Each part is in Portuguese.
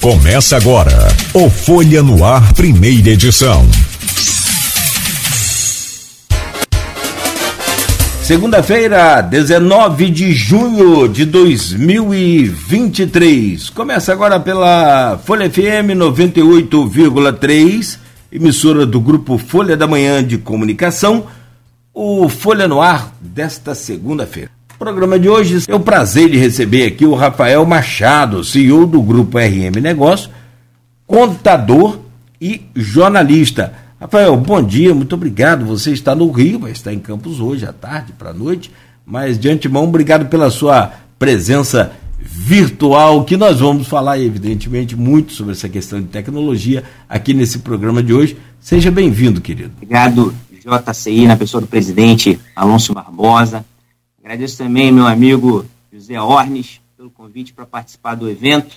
Começa agora o Folha no Ar, primeira edição. Segunda-feira, 19 de junho de 2023. Começa agora pela Folha FM 98,3, emissora do grupo Folha da Manhã de Comunicação, o Folha no Ar desta segunda-feira programa de hoje é o prazer de receber aqui o Rafael Machado, CEO do Grupo RM Negócio, contador e jornalista. Rafael, bom dia, muito obrigado. Você está no Rio, vai estar em Campos hoje à tarde para a noite, mas de antemão, obrigado pela sua presença virtual, que nós vamos falar, evidentemente, muito sobre essa questão de tecnologia aqui nesse programa de hoje. Seja bem-vindo, querido. Obrigado, JCI, na pessoa do presidente Alonso Barbosa, Agradeço também meu amigo José Ornes pelo convite para participar do evento.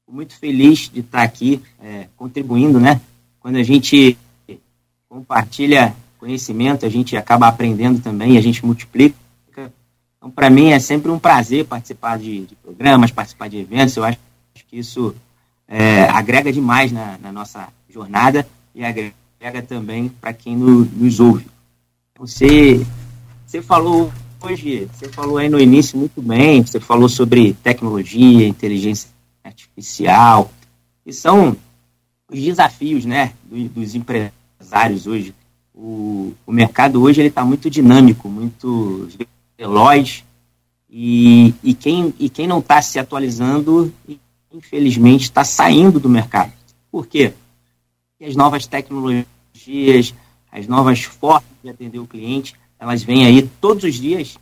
Fico muito feliz de estar aqui é, contribuindo, né? Quando a gente compartilha conhecimento, a gente acaba aprendendo também, a gente multiplica. Então, para mim é sempre um prazer participar de, de, programas, participar de eventos. Eu acho que isso é, agrega demais na, na, nossa jornada e agrega também para quem no, nos ouve. Você, você falou hoje, você falou aí no início muito bem, você falou sobre tecnologia, inteligência artificial, e são os desafios né, dos empresários hoje. O, o mercado hoje ele está muito dinâmico, muito veloz, e, e, quem, e quem não está se atualizando, infelizmente, está saindo do mercado. Por quê? Porque as novas tecnologias, as novas formas de atender o cliente, elas vêm aí todos os dias,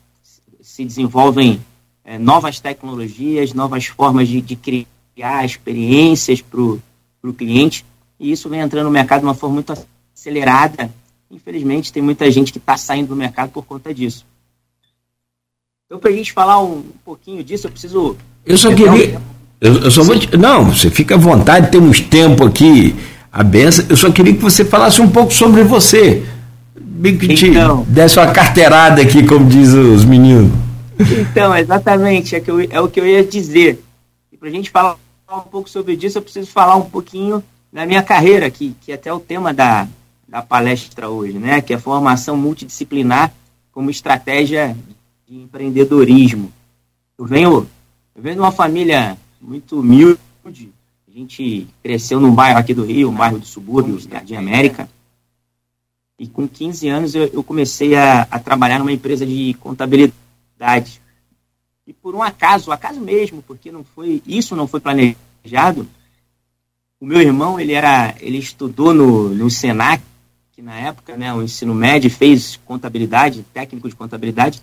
se desenvolvem é, novas tecnologias, novas formas de, de criar experiências para o cliente, e isso vem entrando no mercado de uma forma muito acelerada. Infelizmente, tem muita gente que está saindo do mercado por conta disso. Então, para a gente falar um, um, pouquinho disso, eu preciso. Eu só queria. Eu, eu só vou te, não, você fica à vontade, temos tempo aqui a benção. Eu só queria que você falasse um pouco sobre você bem que te então, desse uma carteirada aqui, como diz os meninos. Então, exatamente, é, que eu, é o que eu ia dizer. E para a gente falar um pouco sobre isso, eu preciso falar um pouquinho da minha carreira, que, que é até o tema da, da palestra hoje, né? que é formação multidisciplinar como estratégia de empreendedorismo. Eu venho, eu venho de uma família muito humilde, a gente cresceu num bairro aqui do Rio, um bairro do subúrbio, Jardim América, e com 15 anos eu, eu comecei a, a, trabalhar numa empresa de contabilidade. E por um acaso, acaso mesmo, porque não foi isso não foi planejado. O meu irmão ele era, ele estudou no, no Senac que na época, né, o ensino médio fez contabilidade, técnico de contabilidade.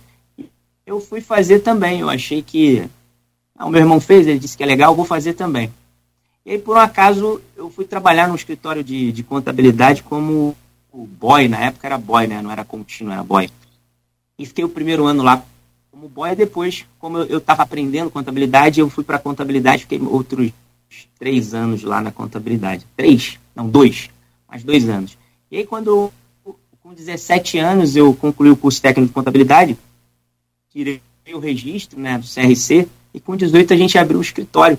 Eu fui fazer também. Eu achei que ah, o meu irmão fez, ele disse que é legal, vou fazer também. E aí, por um acaso, eu fui trabalhar no escritório de, de contabilidade como o boy, na época era boy, né? Não era contínuo, era boy. E fiquei o primeiro ano lá como boy, depois, como eu estava aprendendo contabilidade, eu fui para contabilidade, fiquei outros três anos lá na contabilidade. Três? Não, dois. Mais dois anos. E aí, quando, com 17 anos, eu concluí o curso técnico de contabilidade, tirei o registro né, do CRC, e com 18 a gente abriu um escritório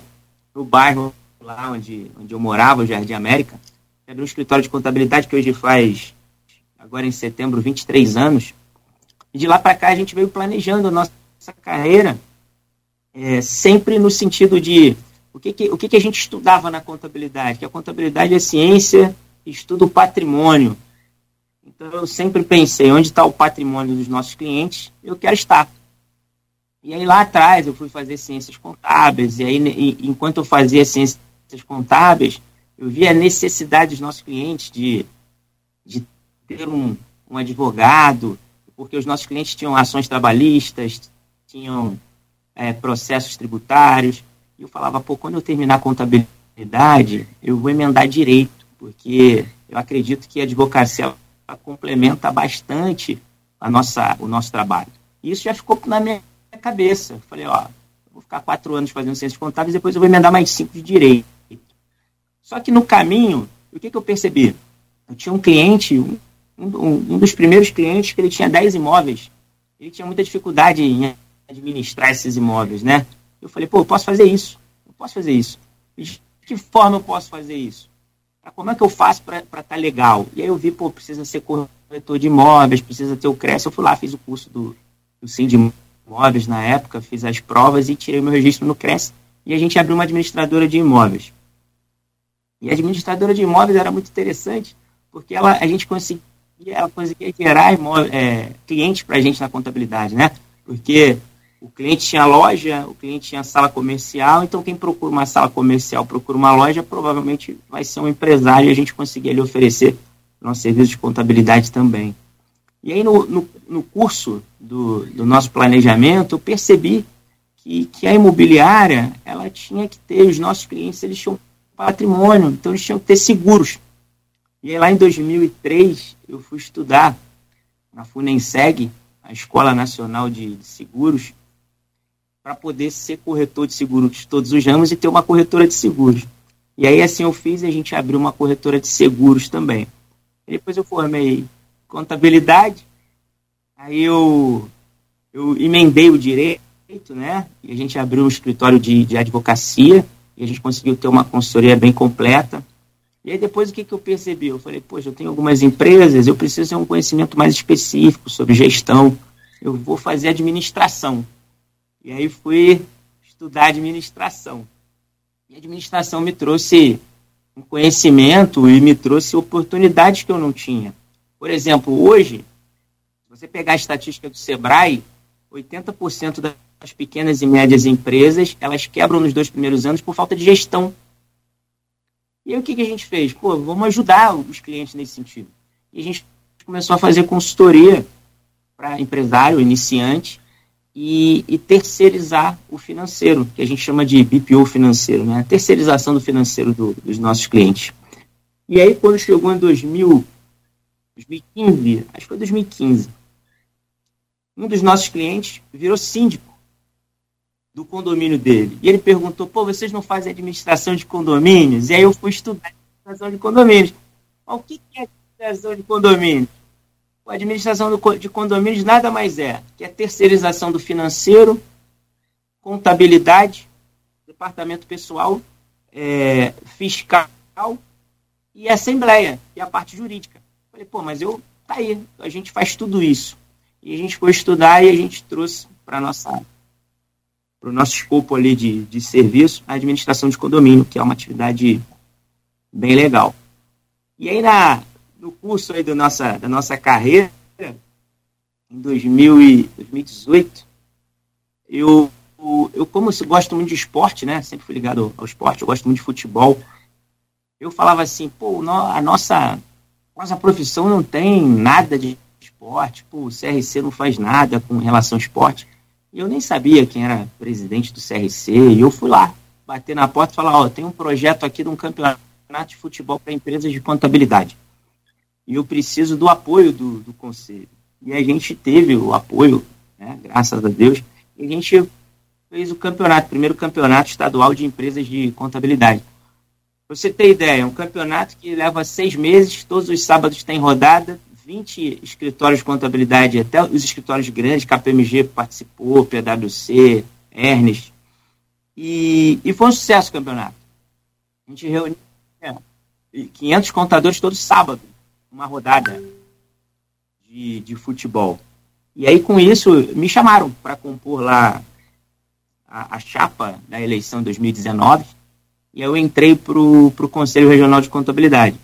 no bairro lá onde, onde eu morava, o Jardim América, abriu um escritório de contabilidade que hoje faz, agora em setembro, 23 anos. De lá para cá a gente veio planejando a nossa carreira é, sempre no sentido de o que, que, o que, que a gente estudava na contabilidade, que a contabilidade é ciência, estuda o patrimônio. Então eu sempre pensei, onde está o patrimônio dos nossos clientes, eu quero estar. E aí lá atrás eu fui fazer ciências contábeis, e aí e, enquanto eu fazia ciências contábeis, eu vi a necessidade dos nossos clientes de, de ter um, um advogado, porque os nossos clientes tinham ações trabalhistas, tinham é, processos tributários. E eu falava, pô, quando eu terminar a contabilidade, eu vou emendar direito, porque eu acredito que a advocacia complementa bastante a nossa, o nosso trabalho. E isso já ficou na minha cabeça. Eu falei, ó, vou ficar quatro anos fazendo ciências contábeis, depois eu vou emendar mais cinco de direito. Só que no caminho, o que, que eu percebi? Eu tinha um cliente, um, um, um dos primeiros clientes, que ele tinha 10 imóveis. Ele tinha muita dificuldade em administrar esses imóveis, né? Eu falei, pô, eu posso fazer isso. Eu posso fazer isso. De que forma eu posso fazer isso? Como é que eu faço para estar tá legal? E aí eu vi, pô, precisa ser corretor de imóveis, precisa ter o CRES. Eu fui lá, fiz o curso do, do Sim de Imóveis na época, fiz as provas e tirei meu registro no CRES. E a gente abriu uma administradora de imóveis. E a administradora de imóveis era muito interessante, porque ela, a gente conseguia, ela conseguia gerar é, clientes para a gente na contabilidade, né? Porque o cliente tinha loja, o cliente tinha sala comercial, então quem procura uma sala comercial, procura uma loja, provavelmente vai ser um empresário e a gente conseguia lhe oferecer nosso serviço de contabilidade também. E aí no, no, no curso do, do, nosso planejamento, eu percebi que, que a imobiliária, ela tinha que ter, os nossos clientes, eles tinham patrimônio, então eles tinham que ter seguros. E aí lá em 2003, eu fui estudar na FUNENSEG, a Escola Nacional de, de Seguros, para poder ser corretor de seguros de todos os ramos e ter uma corretora de seguros. E aí assim eu fiz a gente abriu uma corretora de seguros também. E depois eu formei contabilidade, aí eu, eu emendei o direito, né? E a gente abriu um escritório de, de advocacia e a gente conseguiu ter uma consultoria bem completa. E aí depois o que, que eu percebi? Eu falei, poxa, eu tenho algumas empresas, eu preciso ter um conhecimento mais específico sobre gestão, eu vou fazer administração. E aí fui estudar administração. E a administração me trouxe um conhecimento e me trouxe oportunidades que eu não tinha. Por exemplo, hoje, se você pegar a estatística do Sebrae, 80% das pequenas e médias empresas, elas quebram nos dois primeiros anos por falta de gestão. E aí o que, que a gente fez? Pô, vamos ajudar os clientes nesse sentido. E a gente começou a fazer consultoria para empresário, iniciante, e, e, terceirizar o financeiro, que a gente chama de BPO financeiro, né? terceirização do financeiro do, dos nossos clientes. E aí, quando chegou em 2000, 2015, acho que foi 2015, um dos nossos clientes virou síndico do condomínio dele. E ele perguntou, pô, vocês não fazem administração de condomínios? E aí eu fui estudar administração de condomínios. Mas o que é administração de condomínios? A administração de condomínios nada mais é que a terceirização do financeiro, contabilidade, departamento pessoal, é, fiscal e assembleia, e a parte jurídica. Falei, pô, mas eu, tá aí, a gente faz tudo isso. E a gente foi estudar e a gente trouxe para nossa para o nosso escopo ali de, de serviço, a administração de condomínio, que é uma atividade bem legal. E aí, na, no curso aí do nossa, da nossa carreira, em 2018, eu, eu como eu gosto muito de esporte, né? Sempre fui ligado ao esporte, eu gosto muito de futebol. Eu falava assim, pô, a nossa, nossa profissão não tem nada de esporte, pô, o CRC não faz nada com relação ao esporte. E eu nem sabia quem era presidente do CRC, e eu fui lá, bater na porta e falar, ó, tem um projeto aqui de um campeonato de futebol para empresas de contabilidade e eu preciso do apoio do, do conselho. E a gente teve o apoio, né, graças a Deus, e a gente fez o campeonato, primeiro campeonato estadual de empresas de contabilidade. Pra você ter ideia, é um campeonato que leva seis meses, todos os sábados tem rodada, 20 escritórios de contabilidade, até os escritórios grandes, KPMG participou, PwC, Ernest, e, e foi um sucesso o campeonato. A gente reuniu 500 contadores todos sábados uma rodada de, de futebol. E aí, com isso, me chamaram para compor lá a, a, chapa da eleição de 2019. E eu entrei para o Conselho Regional de Contabilidade.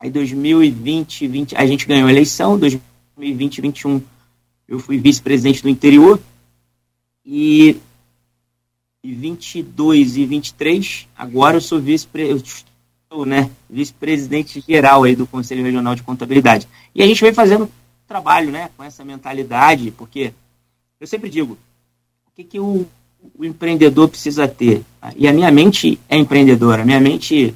Aí, 2020, 20, a gente ganhou a eleição. 2020 e 2021, eu fui vice-presidente do interior. E, e 22 e 23, agora eu sou vice-presidente né, vice-presidente geral aí do Conselho Regional de Contabilidade. E a gente vem fazendo trabalho, né, com essa mentalidade, porque eu sempre digo, o que, que o, o empreendedor precisa ter? E a minha mente é empreendedora, a minha mente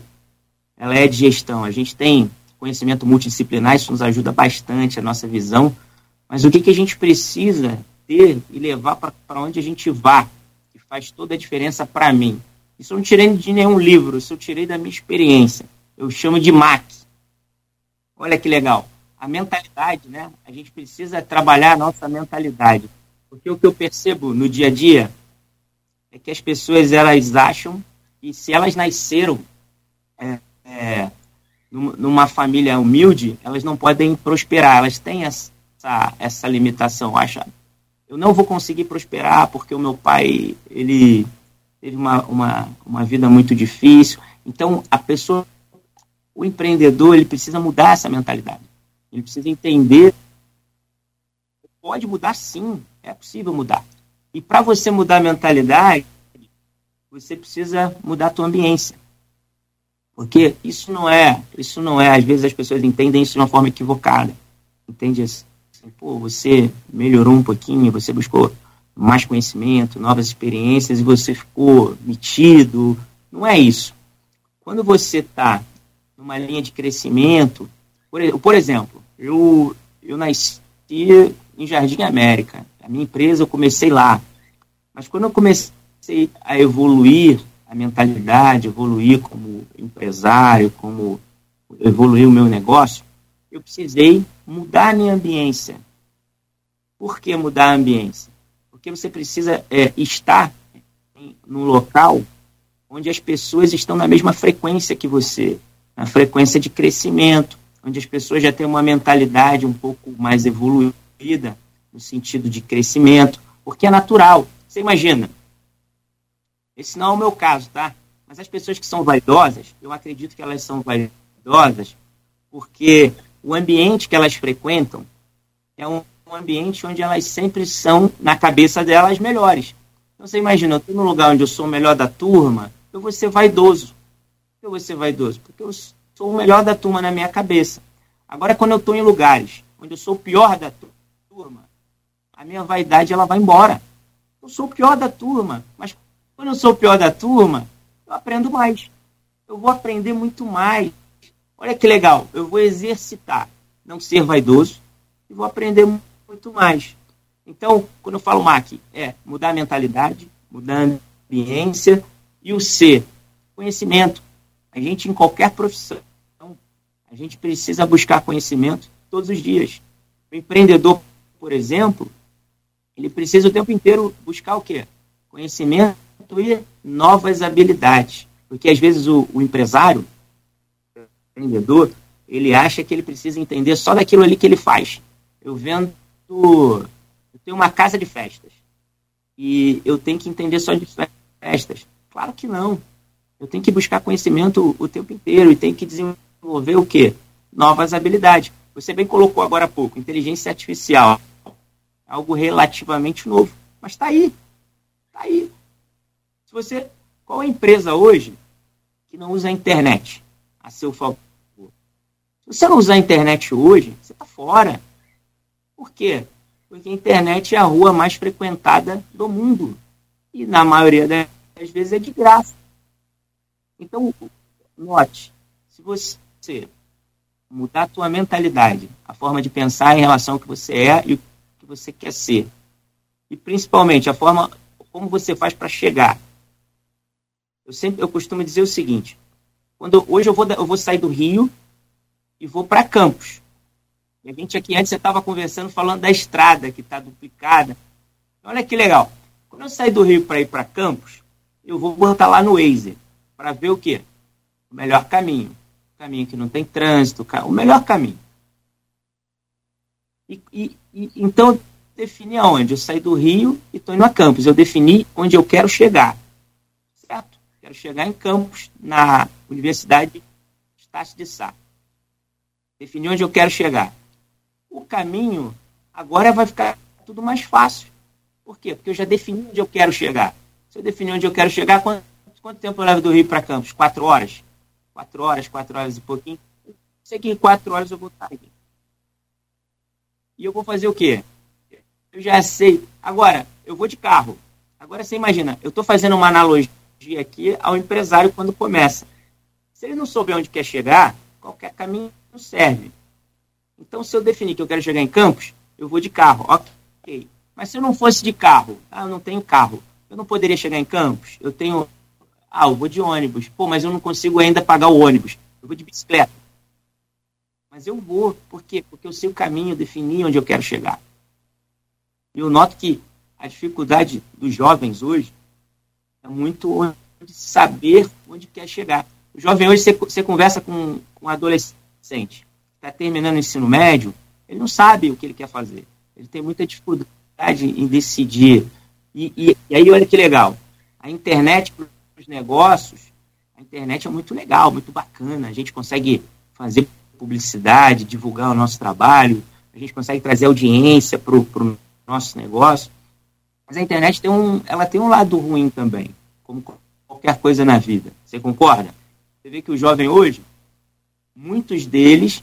ela é de gestão. A gente tem conhecimento multidisciplinar, isso nos ajuda bastante, a nossa visão, mas o que, que a gente precisa ter e levar para onde a gente vá, que faz toda a diferença para mim. Isso eu não tirei de nenhum livro, isso eu tirei da minha experiência. Eu chamo de MAC. Olha que legal. A mentalidade, né? A gente precisa trabalhar a nossa mentalidade. Porque o que eu percebo no dia a dia é que as pessoas elas acham e se elas nasceram é, é, numa família humilde, elas não podem prosperar, elas têm essa, essa limitação, acha? Eu não vou conseguir prosperar porque o meu pai, ele teve uma, uma, uma vida muito difícil. Então, a pessoa, o empreendedor, ele precisa mudar essa mentalidade. Ele precisa entender pode mudar sim, é possível mudar. E para você mudar a mentalidade, você precisa mudar a tua ambiência. Porque isso não é, isso não é, às vezes as pessoas entendem isso de uma forma equivocada. Entende assim, pô, você melhorou um pouquinho, você buscou mais conhecimento, novas experiências e você ficou metido. Não é isso. Quando você está numa linha de crescimento, por, por exemplo, eu, eu nasci em Jardim América. A minha empresa eu comecei lá. Mas quando eu comecei a evoluir a mentalidade, evoluir como empresário, como evoluir o meu negócio, eu precisei mudar a minha ambiência. Por que mudar a ambiência? Porque você precisa é, estar no local onde as pessoas estão na mesma frequência que você, na frequência de crescimento, onde as pessoas já têm uma mentalidade um pouco mais evoluída, no sentido de crescimento, porque é natural. Você imagina, esse não é o meu caso, tá? Mas as pessoas que são vaidosas, eu acredito que elas são vaidosas porque o ambiente que elas frequentam é um, ambiente onde elas sempre são, na cabeça delas, melhores. Então você imagina, eu estou num lugar onde eu sou o melhor da turma, eu vou ser vaidoso. Eu vou ser vaidoso? Porque eu sou o melhor da turma na minha cabeça. Agora, quando eu estou em lugares onde eu sou o pior da turma, a minha vaidade ela vai embora. Eu sou o pior da turma, mas eu sou o pior da turma, eu aprendo mais. Eu vou aprender muito mais. Olha que legal, eu vou exercitar, não ser vaidoso, e vou aprender muito mais. Então, quando eu falo MAC, é mudar a mentalidade, mudar a ambiência, e o C, conhecimento. A gente, em qualquer profissão, a gente precisa buscar conhecimento todos os dias. O empreendedor, por exemplo, ele precisa o tempo inteiro buscar o quê? Conhecimento e novas habilidades. Porque às vezes o, o empresário, o empreendedor, ele acha que ele precisa entender só daquilo ali que ele faz. Eu vendo. Eu tenho uma casa de festas. E eu tenho que entender só de festas. Claro que não. Eu tenho que buscar conhecimento o tempo inteiro e tenho que desenvolver o quê? Novas habilidades. Você bem colocou agora há pouco, inteligência artificial algo relativamente novo. Mas está aí. Está aí. Se você. Qual é a empresa hoje que não usa a internet a seu favor? Se você não usar a internet hoje, você está fora. Por quê? Porque a internet é a rua mais frequentada do mundo. E na maioria das vezes é de graça. Então, note, se você mudar a tua mentalidade, a forma de pensar em relação ao que você é e o que você quer ser. E principalmente a forma como você faz para chegar. Eu sempre eu costumo dizer o seguinte: quando hoje eu vou eu vou sair do Rio e vou para Campos. E a gente aqui antes estava conversando falando da estrada que está duplicada. Olha que legal. Quando eu sair do Rio para ir para Campos, eu vou botar lá no Waze para ver o quê? O melhor caminho. O caminho que não tem trânsito, o melhor caminho. E, e, e, então, defini aonde? Eu saí do Rio e estou indo a Campos. Eu defini onde eu quero chegar. Quero chegar em Campos, na Universidade Estácio de Sá. Defini onde eu quero chegar. O caminho agora vai ficar tudo mais fácil. Por quê? Porque eu já defini onde eu quero chegar. Se eu definir onde eu quero chegar, quanto, quanto tempo eu levo do Rio para Campos? Quatro horas? Quatro horas, quatro horas e pouquinho. sei que em quatro horas eu vou estar aqui. E eu vou fazer o quê? Eu já sei. Agora, eu vou de carro. Agora você imagina, eu estou fazendo uma analogia aqui ao empresário quando começa. Se ele não souber onde quer chegar, qualquer caminho não serve. Então, se eu definir que eu quero chegar em Campos, eu vou de carro, ok. Mas se eu não fosse de carro, ah, eu não tenho carro, eu não poderia chegar em Campos? Eu tenho. Ah, eu vou de ônibus. Pô, mas eu não consigo ainda pagar o ônibus. Eu vou de bicicleta. Mas eu vou. Por quê? Porque eu sei o caminho, eu defini onde eu quero chegar. E eu noto que a dificuldade dos jovens hoje é muito saber onde quer chegar. O jovem hoje, você, você conversa com, com um adolescente, está terminando o ensino médio, ele não sabe o que ele quer fazer. Ele tem muita dificuldade em decidir. E, e, e aí, olha que legal. A internet para os negócios, a internet é muito legal, muito bacana. A gente consegue fazer publicidade, divulgar o nosso trabalho, a gente consegue trazer audiência para o nosso negócio. Mas a internet tem um, ela tem um lado ruim também, como qualquer coisa na vida. Você concorda? Você vê que o jovem hoje, muitos deles,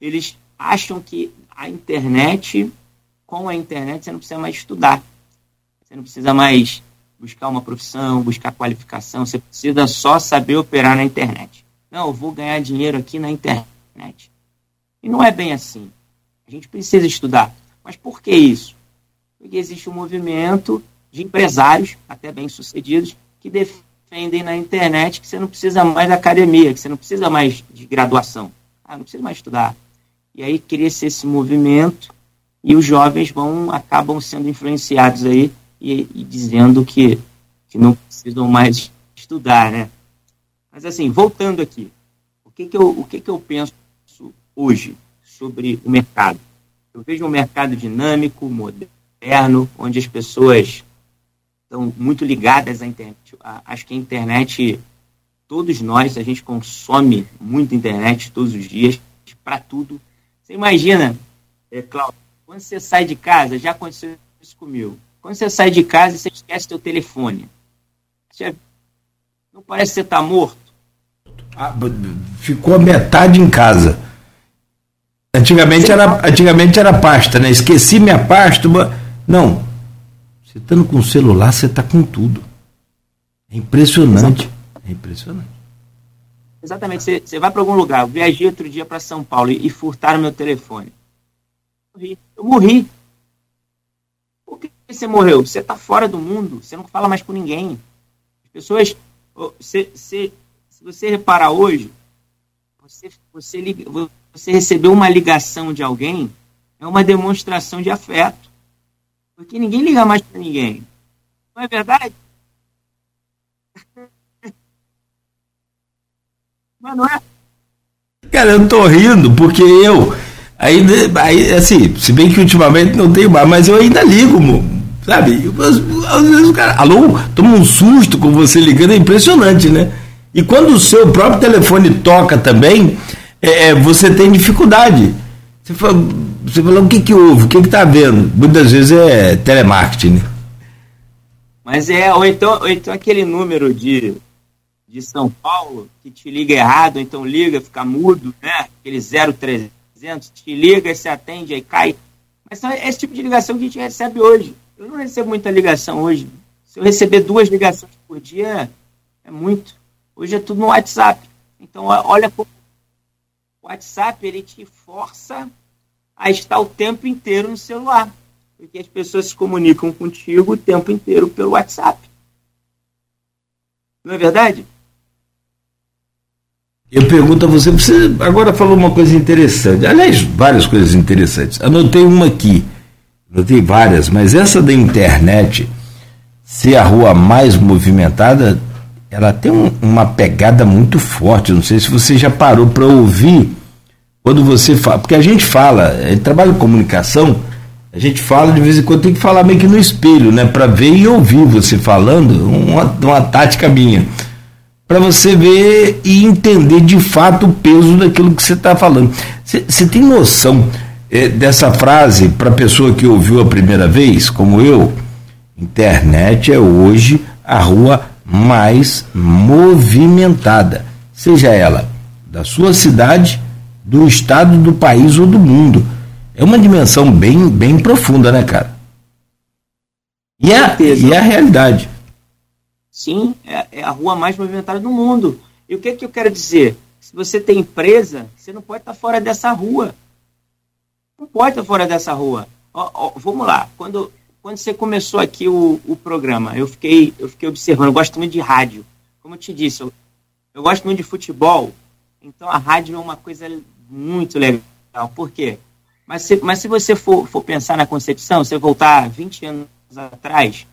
eles acham que a internet, com a internet, você não precisa mais estudar. Você não precisa mais buscar uma profissão, buscar qualificação, você precisa só saber operar na internet. Não, eu vou ganhar dinheiro aqui na internet. E não é bem assim. A gente precisa estudar. Mas por que isso? Porque existe um movimento de empresários, até bem-sucedidos, que defendem na internet que você não precisa mais da academia, que você não precisa mais de graduação. Ah, não precisa mais estudar. E aí cria-se esse movimento e os jovens vão acabam sendo influenciados aí e, e, dizendo que, que não precisam mais estudar, né? Mas assim, voltando aqui, o que que eu, o que que eu penso hoje sobre o mercado? Eu vejo um mercado dinâmico, moderno, onde as pessoas estão muito ligadas à internet. Acho que a internet, todos nós, a gente consome muito internet todos os dias, para tudo. Você imagina, é, Cláudio, quando você sai de casa, já aconteceu isso comigo. Quando você sai de casa, você esquece seu telefone. Você, não parece que você está morto? Ah, ficou a metade em casa. Antigamente era, antigamente era pasta, né? Esqueci minha pasta. Não. Você estando com o celular, você está com tudo. É impressionante. É impressionante. Exatamente. Você, você vai para algum lugar. Eu viajei outro dia para São Paulo e, e furtaram meu telefone. Eu morri. Eu morri. Por que você morreu? Você está fora do mundo. Você não fala mais com ninguém. As pessoas. Você, você, se você reparar hoje, você, você, você recebeu uma ligação de alguém, é uma demonstração de afeto. Porque ninguém liga mais para ninguém. Não é verdade? Mas não é. Cara, eu tô rindo porque eu. Aí, aí, assim, se bem que ultimamente não tenho mais, mas eu ainda ligo, sabe? Às vezes o cara, alô, toma um susto com você ligando, é impressionante, né? E quando o seu próprio telefone toca também, é, é você tem dificuldade. Você fala, você o que, que houve, o que está vendo? Muitas vezes é telemarketing. Né? Mas é, ou então, ou então aquele número de de São Paulo que te liga errado, então liga, fica mudo, né? Aquele 0300, te liga, se atende, aí cai. Mas são esse tipo de ligação que a gente recebe hoje. Eu não recebo muita ligação hoje. Se eu receber duas ligações por dia, é muito. Hoje é tudo no WhatsApp. Então, olha como WhatsApp ele te força a estar o tempo inteiro no celular. Porque as pessoas se comunicam contigo o tempo inteiro pelo WhatsApp. Não é verdade? Eu pergunto a você, você agora falou uma coisa interessante, aliás, várias coisas interessantes. Anotei uma aqui, anotei várias, mas essa da internet ser a rua mais movimentada, ela tem um, uma pegada muito forte. Não sei se você já parou para ouvir quando você fala, porque a gente fala, a gente trabalha em comunicação, a gente fala de vez em quando tem que falar meio que no espelho, né, para ver e ouvir você falando, uma, uma tática minha para você ver e entender de fato o peso daquilo que você está falando. Você tem noção é, dessa frase para a pessoa que ouviu a primeira vez, como eu? Internet é hoje a rua mais movimentada, seja ela da sua cidade, do estado, do país ou do mundo. É uma dimensão bem, bem profunda, né, cara? E é, e é a realidade. Sim, é, é, a rua mais movimentada do mundo. E o que, que eu quero dizer? Se você tem empresa, você não pode estar fora dessa rua. Não pode estar fora dessa rua. Ó, ó, vamos lá. Quando, quando você começou aqui o, o programa, eu fiquei, eu fiquei observando. Eu gosto muito de rádio. Como eu te disse, eu, eu gosto muito de futebol. Então a rádio é uma coisa muito legal. Por quê? Mas se, mas se você for, for pensar na concepção, você voltar 20 anos atrás,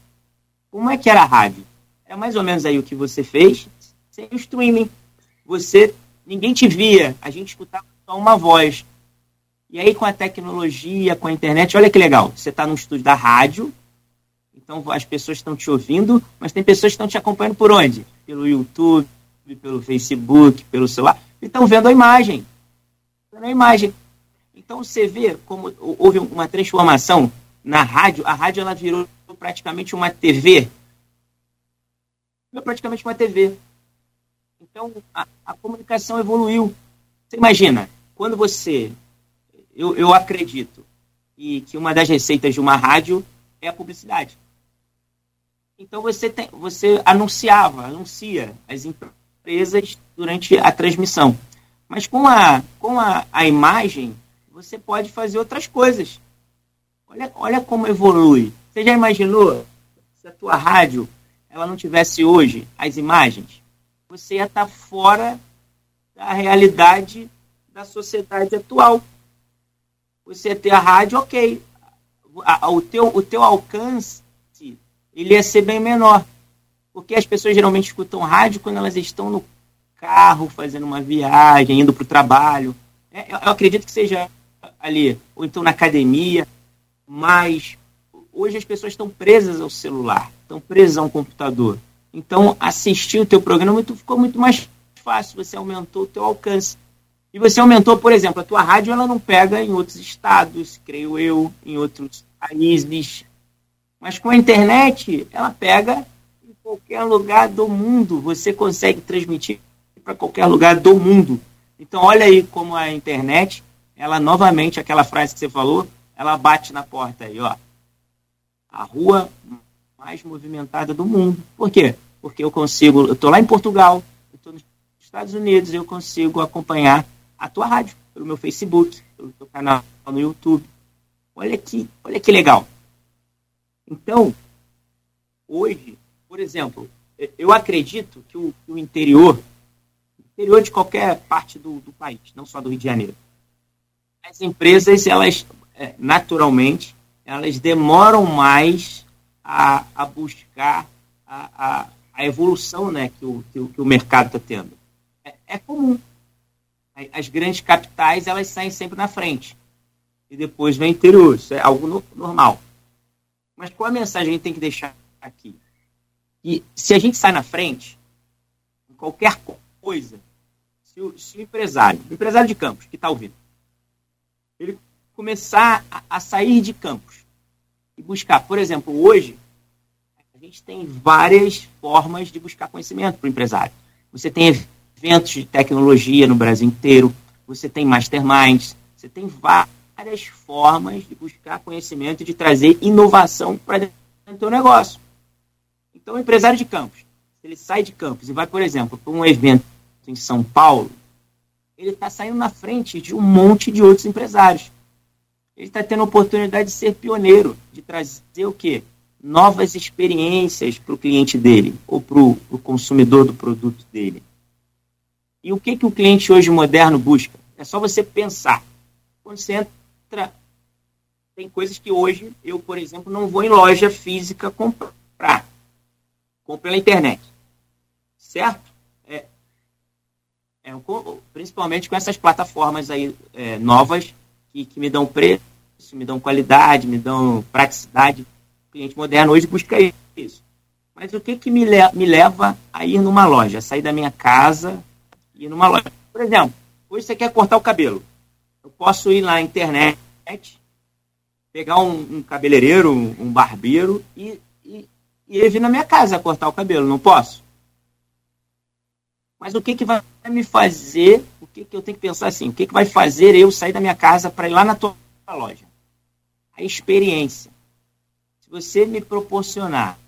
como é que era a rádio? é mais ou menos aí o que você fez sem o streaming. Você, ninguém te via, a gente escutava só uma voz. E aí com a tecnologia, com a internet, olha que legal, você está no estúdio da rádio, então as pessoas estão te ouvindo, mas tem pessoas que estão te acompanhando por onde? Pelo YouTube, pelo Facebook, pelo celular, e estão vendo a imagem. Vendo a imagem. Então você vê como houve uma transformação na rádio. A rádio ela virou praticamente uma TV. Virou praticamente uma TV. Então a, a comunicação evoluiu. Você imagina, quando você. Eu, eu acredito e que uma das receitas de uma rádio é a publicidade. Então você tem, você anunciava, anuncia as empresas durante a transmissão. Mas com a, com a, a imagem, você pode fazer outras coisas. Olha, olha como evolui. Você já imaginou se a tua rádio ela não tivesse hoje as imagens? Você ia estar fora da realidade da sociedade atual. Você ter a rádio, ok. O teu, o teu alcance ele ia ser bem menor. Porque as pessoas geralmente escutam rádio quando elas estão no carro, fazendo uma viagem, indo para o trabalho. É, eu acredito que seja ali, ou então na academia, mas hoje as pessoas estão presas ao celular, estão presas a um computador. Então, assistir o teu programa muito, ficou muito mais fácil, você aumentou o teu alcance. E você aumentou, por exemplo, a tua rádio ela não pega em outros estados, creio eu, em outros países, mas com a internet, ela pega em qualquer lugar do mundo. Você consegue transmitir para qualquer lugar do mundo. Então, olha aí como a internet, ela novamente, aquela frase que você falou, ela bate na porta aí, ó. A rua mais movimentada do mundo. Por quê? Porque eu consigo, eu estou lá em Portugal, eu estou nos Estados Unidos, eu consigo acompanhar a tua rádio pelo meu Facebook, pelo teu canal no YouTube. Olha que, olha que legal. Então, hoje, por exemplo, eu acredito que o, que o interior, interior de qualquer parte do, do, país, não só do Rio de Janeiro, as empresas, elas, é, naturalmente, elas demoram mais a, a buscar a, a, a, evolução né, que, o, que, o, que o mercado está tendo. É, é comum. As grandes capitais, elas saem sempre na frente. E depois vem o interior. Isso é algo no, normal. Mas qual a mensagem a gente tem que deixar aqui? E se a gente sai na frente, em qualquer coisa, se o, se o empresário, o empresário de campos que está ouvindo, ele começar a, a sair de campos e buscar, por exemplo, hoje, a gente tem várias formas de buscar conhecimento para o empresário. Você tem eventos de tecnologia no Brasil inteiro, você tem masterminds, você tem várias formas de buscar conhecimento e de trazer inovação para dentro do teu negócio. Então, o empresário de campos, se ele sai de campos e vai, por exemplo, para um evento em São Paulo, ele está saindo na frente de um monte de outros empresários. Ele está tendo a oportunidade de ser pioneiro, de trazer o quê? Novas experiências para o cliente dele, ou para o consumidor do produto dele. E o que, que o cliente hoje moderno busca? É só você pensar. Quando você entra tem coisas que hoje eu, por exemplo, não vou em loja física comprar. Compro pela internet. Certo? É, é, principalmente com essas plataformas aí é, novas que, que me dão preço, me dão qualidade, me dão praticidade. O cliente moderno hoje busca isso. Mas o que, que me, le me leva a ir numa loja? A sair da minha casa ir numa loja. Por exemplo, hoje você quer cortar o cabelo. Eu posso ir na internet pegar um, um cabeleireiro, um, um barbeiro e, e, e ele vir na minha casa cortar o cabelo, não posso? Mas o que, que vai me fazer, o que, que eu tenho que pensar assim, o que, que vai fazer eu sair da minha casa para ir lá na tua loja? A experiência. Se você me proporcionar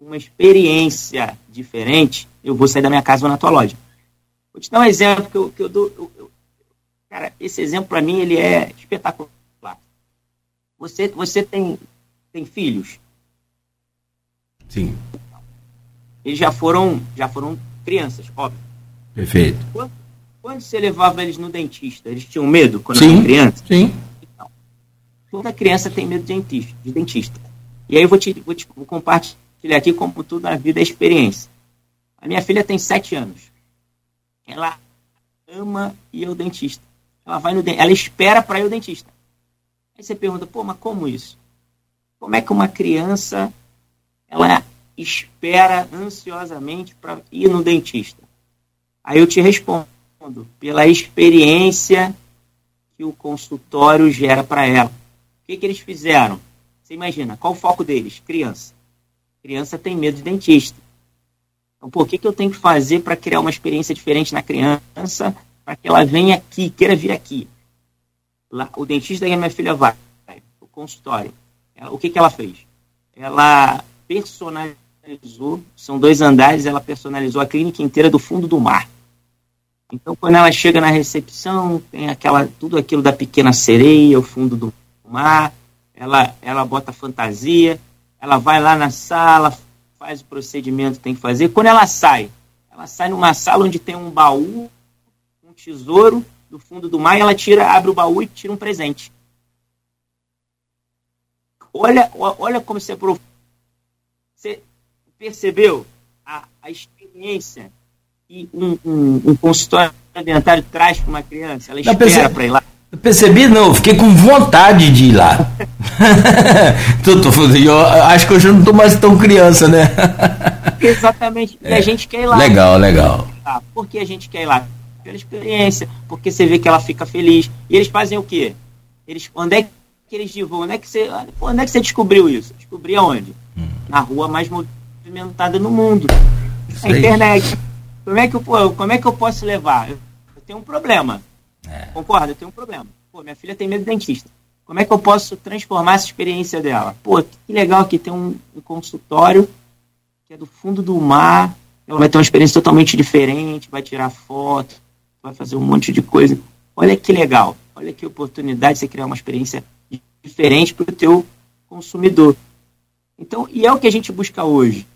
uma experiência diferente, eu vou sair da minha casa ou na tua loja. Vou te dar um exemplo que eu, que eu dou. Eu, eu, cara, esse exemplo para mim ele é espetacular. Você, você tem, tem filhos? Sim. Eles já foram, já foram crianças, óbvio. Perfeito. Quando, quando você levava eles no dentista, eles tinham medo quando sim, eram crianças? Sim. Então, toda criança tem medo de dentista. De dentista. E aí eu vou te, vou te vou compartilhar aqui, como tudo na vida, é experiência. A minha filha tem sete anos. Ela ama ir ao dentista. Ela vai no ela espera para ir ao dentista. Aí você pergunta, pô, mas como isso? Como é que uma criança ela espera ansiosamente para ir no dentista? Aí eu te respondo, pela experiência que o consultório gera para ela. O que, que eles fizeram? Você imagina, qual o foco deles? Criança. Criança tem medo de dentista. Então, pô, o que, que eu tenho que fazer para criar uma experiência diferente na criança, para que ela venha aqui, queira vir aqui? Lá, o dentista que a minha filha vai, o consultório, ela, o que, que ela fez? Ela personalizou, são dois andares, ela personalizou a clínica inteira do fundo do mar. Então, quando ela chega na recepção, tem aquela tudo aquilo da pequena sereia, o fundo do mar, ela, ela bota fantasia, ela vai lá na sala, faz o procedimento que tem que fazer. Quando ela sai, ela sai numa sala onde tem um baú, um tesouro do fundo do mar, e ela tira, abre o baú e tira um presente. Olha, olha como você, você percebeu a, a experiência que um, um, um consultório dentário traz para uma criança? Ela espera para ir lá. Percebi não, fiquei com vontade de ir lá. tô, tô, eu acho que hoje eu não estou mais tão criança, né? Exatamente. E é. a gente quer ir lá. Legal, legal. Ah, por que a gente quer ir lá? Pela experiência, porque você vê que ela fica feliz. E eles fazem o quê? Eles, onde é que eles divulgam? Onde é que você, onde é que você descobriu isso? Descobri aonde? Hum. Na rua mais movimentada no mundo. A internet. Como é que eu, como é que eu posso levar? Eu tenho um problema. É. Concorda? Eu tenho um problema. Pô, minha filha tem medo de dentista. Como é que eu posso transformar essa experiência dela? Pô, que legal que tem um, um consultório que é do fundo do mar. Ela vai ter uma experiência totalmente diferente, vai tirar foto, vai fazer um monte de coisa. Olha que legal. Olha que oportunidade de você criar uma experiência diferente para o teu consumidor. Então, e é o que a gente busca hoje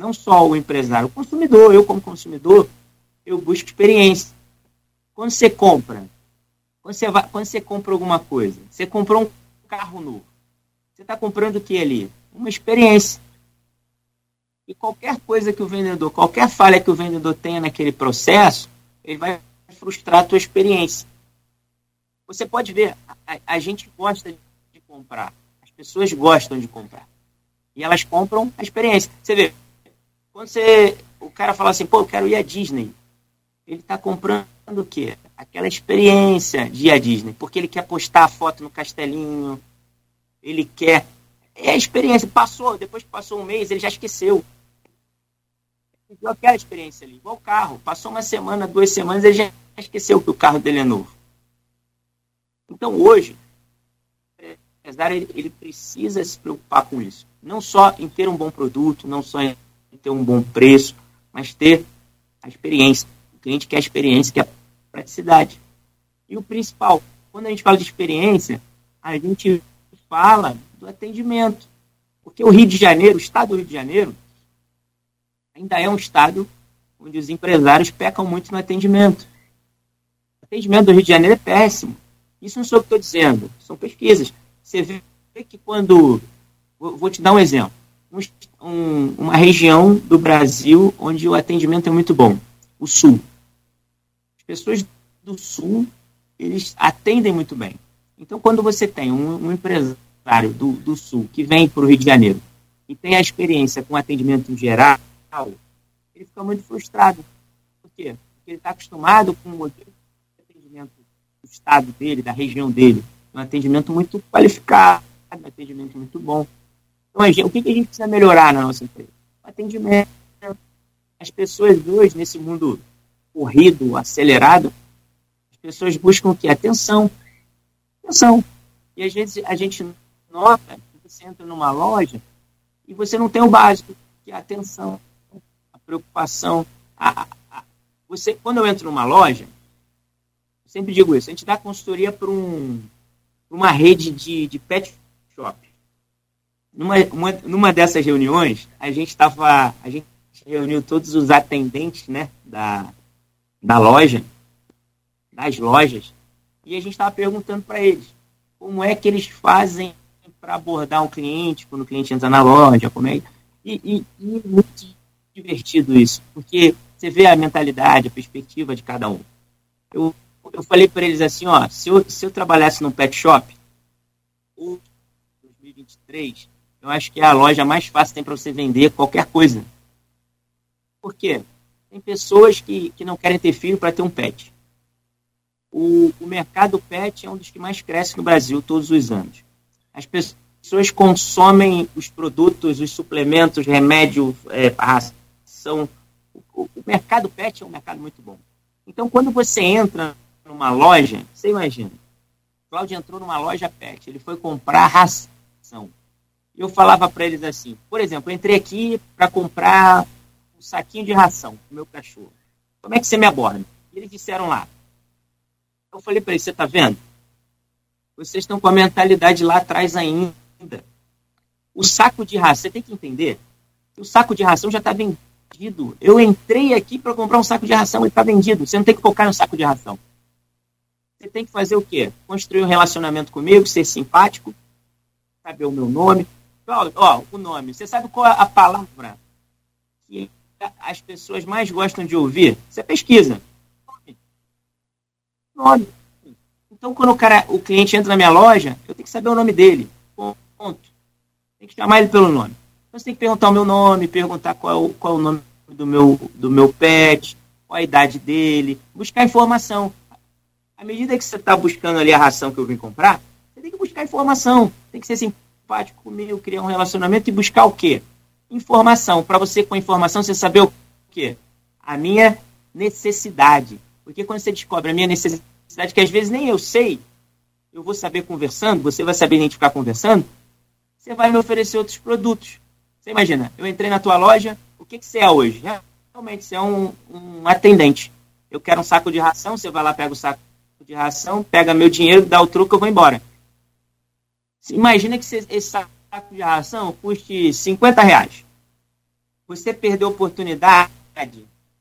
não só o empresário, o consumidor. Eu, como consumidor, eu busco experiência. Quando você compra, quando você, vai, quando você compra alguma coisa, você comprou um carro novo, você está comprando o que ali? Uma experiência. E qualquer coisa que o vendedor, qualquer falha que o vendedor tenha naquele processo, ele vai frustrar a tua experiência. Você pode ver, a, a gente gosta de comprar, as pessoas gostam de comprar. E elas compram a experiência. Você vê, quando você, o cara fala assim, pô, eu quero ir à Disney, ele está comprando o quê? Aquela experiência de à Disney, porque ele quer postar a foto no castelinho, ele quer. É a experiência. Passou, depois que passou um mês, ele já esqueceu. Eu quero a experiência ali, igual o carro. Passou uma semana, duas semanas, ele já esqueceu que o carro dele é novo. Então hoje, empresário ele, ele precisa se preocupar com isso. Não só em ter um bom produto, não só em ter um bom preço, mas ter a experiência. O cliente quer a experiência, quer a praticidade. E o principal, quando a gente fala de experiência, a gente fala do atendimento. Porque o Rio de Janeiro, o estado do Rio de Janeiro, ainda é um estado onde os empresários pecam muito no atendimento. O atendimento do Rio de Janeiro é péssimo. Isso não sou o que estou dizendo, são pesquisas. Você vê que quando. Vou te dar um exemplo um, uma região do Brasil onde o atendimento é muito bom, o Sul. As pessoas do Sul, eles atendem muito bem. Então, quando você tem um, um empresário do, do Sul que vem para o Rio de Janeiro e tem a experiência com atendimento geral, ele fica muito frustrado. Por quê? Porque ele está acostumado com o atendimento do estado dele, da região dele, um atendimento muito qualificado, um atendimento muito bom. Então, gente, o que, que a gente precisa melhorar na nossa empresa? O atendimento. As pessoas hoje, nesse mundo corrido, acelerado, as pessoas buscam o quê? Atenção. Atenção. E às vezes a gente nota que você entra numa loja e você não tem o básico, que é a atenção, a preocupação. A, a, você, quando eu entro numa loja, eu sempre digo isso, a gente dá consultoria para um, uma rede de, de pet shop numa, uma, numa dessas reuniões, a gente estava. A gente reuniu todos os atendentes né, da, da loja, das lojas, e a gente estava perguntando para eles como é que eles fazem para abordar um cliente quando o cliente entra na loja, como é E, e, e é muito divertido isso, porque você vê a mentalidade, a perspectiva de cada um. Eu, eu falei para eles assim, ó, se eu, se eu trabalhasse num pet shop, em 2023, eu acho que é a loja mais fácil tem para você vender qualquer coisa. Por quê? Tem pessoas que, que não querem ter filho para ter um pet. O, o mercado pet é um dos que mais cresce no Brasil todos os anos. As pessoas consomem os produtos, os suplementos, remédio, é, ração. O, o mercado pet é um mercado muito bom. Então, quando você entra numa loja, você imagina, Cláudio entrou numa loja pet, ele foi comprar ração. Eu falava para eles assim, por exemplo, entrei aqui para comprar um saquinho de ração pro meu cachorro. Como é que você me aborda? E eles disseram lá. Eu falei para eles, você está vendo? Vocês estão com a mentalidade lá atrás ainda. O saco de ração, você tem que entender, o saco de ração já está vendido. Eu entrei aqui para comprar um saco de ração e está vendido. Você não tem que focar no saco de ração. Você tem que fazer o quê? Construir um relacionamento comigo, ser simpático, saber o meu nome. Ó, o nome. Você sabe qual é a palavra que as pessoas mais gostam de ouvir? Você pesquisa. Nome. Então, quando o, cara, o cliente entra na minha loja, eu tenho que saber o nome dele. Ponto. Tem que chamar ele pelo nome. Então, você tem que perguntar o meu nome, perguntar qual, é qual é o nome do meu, do meu pet, qual a idade dele, buscar informação. À medida que você está buscando ali a ração que eu vim comprar, você tem que buscar informação. Tem que ser simpático comigo, criar um relacionamento e buscar o quê? Informação. Para você, com informação, você saber o quê? A minha necessidade. Porque quando você descobre a minha necessidade, que às vezes nem eu sei, eu vou saber conversando, você vai saber identificar conversando, você vai me oferecer outros produtos. Você imagina, eu entrei na tua loja, o que, que você é hoje? Realmente, você é um, um atendente. Eu quero um saco de ração, você vai lá, pega o saco de ração, pega meu dinheiro, dá o troco, eu vou embora. Imagina que esse saco de ração custe 50 reais. Você perdeu a oportunidade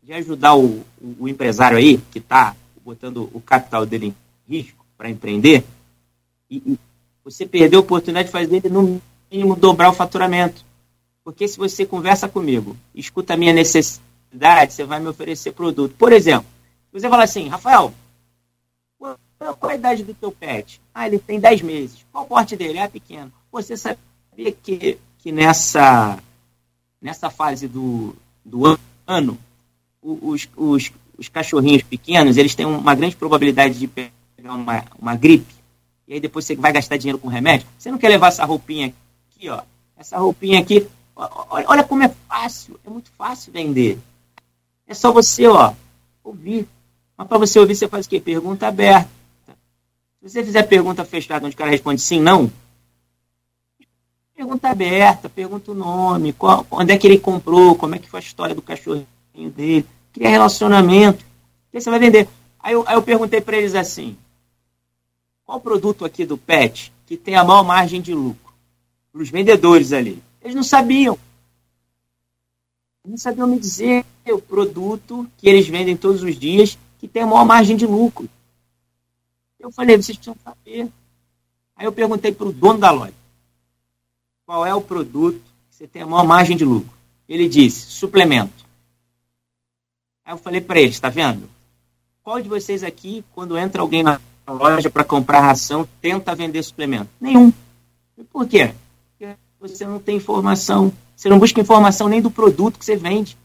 de ajudar o, o empresário aí, que está botando o capital dele em risco para empreender, e, e, você perdeu a oportunidade de fazer ele, no mínimo, dobrar o faturamento. Porque se você conversa comigo, escuta a minha necessidade, você vai me oferecer produto. Por exemplo, você fala assim, Rafael, qual a idade do teu pet? Ah, ele tem 10 meses. Qual o porte dele? É pequeno. Você sabia que, que nessa, nessa fase do, do ano, os, os, os cachorrinhos pequenos, eles têm uma grande probabilidade de pegar uma, uma gripe. E aí depois você vai gastar dinheiro com remédio. Você não quer levar essa roupinha aqui, ó. Essa roupinha aqui. Olha, olha como é fácil. É muito fácil vender. É só você, ó, ouvir. Mas para você ouvir, você faz o quê? Pergunta aberta. Se você fizer pergunta fechada onde o cara responde sim, não, pergunta aberta, pergunta o nome, qual, onde é que ele comprou, como é que foi a história do cachorrinho dele, cria relacionamento, que você vai vender. Aí eu, aí eu perguntei para eles assim, qual produto aqui do PET que tem a maior margem de lucro? Para os vendedores ali. Eles não sabiam. Eles não sabiam me dizer o produto que eles vendem todos os dias que tem a maior margem de lucro. Eu falei, vocês precisam saber. Aí eu perguntei para o dono da loja, qual é o produto que você tem a maior margem de lucro? Ele disse, suplemento. Aí eu falei para ele, está vendo? Qual de vocês aqui, quando entra alguém na loja para comprar ração, tenta vender suplemento? Nenhum. Por quê? Porque você não tem informação. Você não busca informação nem do produto que você vende.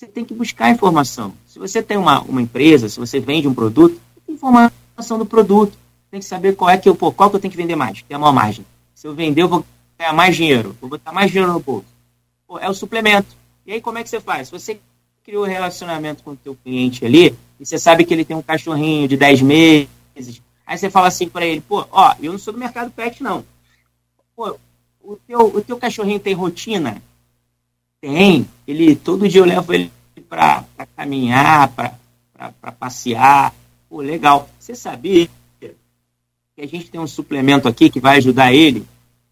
Você tem que buscar informação. Se você tem uma, uma empresa, se você vende um produto, tem informação do produto. Tem que saber qual é que eu, pô, qual que eu tenho que vender mais, tem a maior margem. Se eu vender, eu vou ganhar mais dinheiro, vou botar mais dinheiro no bolso. Pô, é o suplemento. E aí como é que você faz? Você criou um relacionamento com o teu cliente ali, e você sabe que ele tem um cachorrinho de 10 meses. Aí você fala assim para ele, pô, ó, eu não sou do mercado pet, não. Pô, o teu, o teu cachorrinho tem rotina? Tem. Ele, todo dia eu levo ele para caminhar, para passear. Pô, legal. Você sabia que a gente tem um suplemento aqui que vai ajudar ele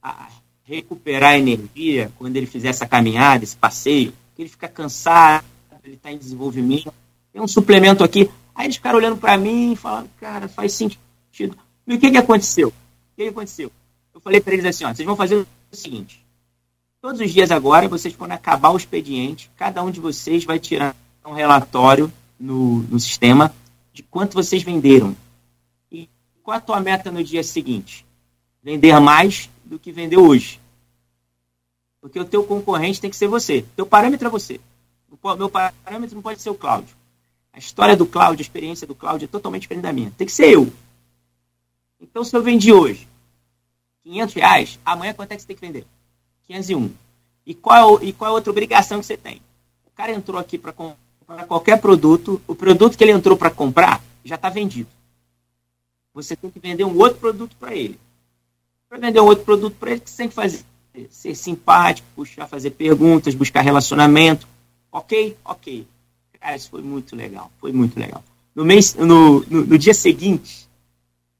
a recuperar energia quando ele fizer essa caminhada, esse passeio, que ele fica cansado, ele está em desenvolvimento. Tem um suplemento aqui. Aí eles ficaram olhando para mim e falando, cara, faz sentido. E o que, que aconteceu? O que, que aconteceu? Eu falei para eles assim, ó, vocês vão fazer o seguinte. Todos os dias agora, vocês, quando acabar o expediente, cada um de vocês vai tirar um relatório no, no sistema de quanto vocês venderam. E qual a tua meta no dia seguinte? Vender mais do que vendeu hoje. Porque o teu concorrente tem que ser você. Teu parâmetro é você. O meu parâmetro não pode ser o Cláudio. A história do Cláudio, a experiência do Cláudio é totalmente diferente da minha. Tem que ser eu. Então, se eu vendi hoje 500 reais, amanhã quanto é que você tem que vender? 501. E qual, e qual é a outra obrigação que você tem? O cara entrou aqui para comprar qualquer produto, o produto que ele entrou para comprar já está vendido. Você tem que vender um outro produto para ele. Para vender um outro produto para ele, que você tem que fazer? Ser simpático, puxar, fazer perguntas, buscar relacionamento. Ok? Ok. Cara, isso foi muito legal. Foi muito legal. No, mês, no, no, no dia seguinte,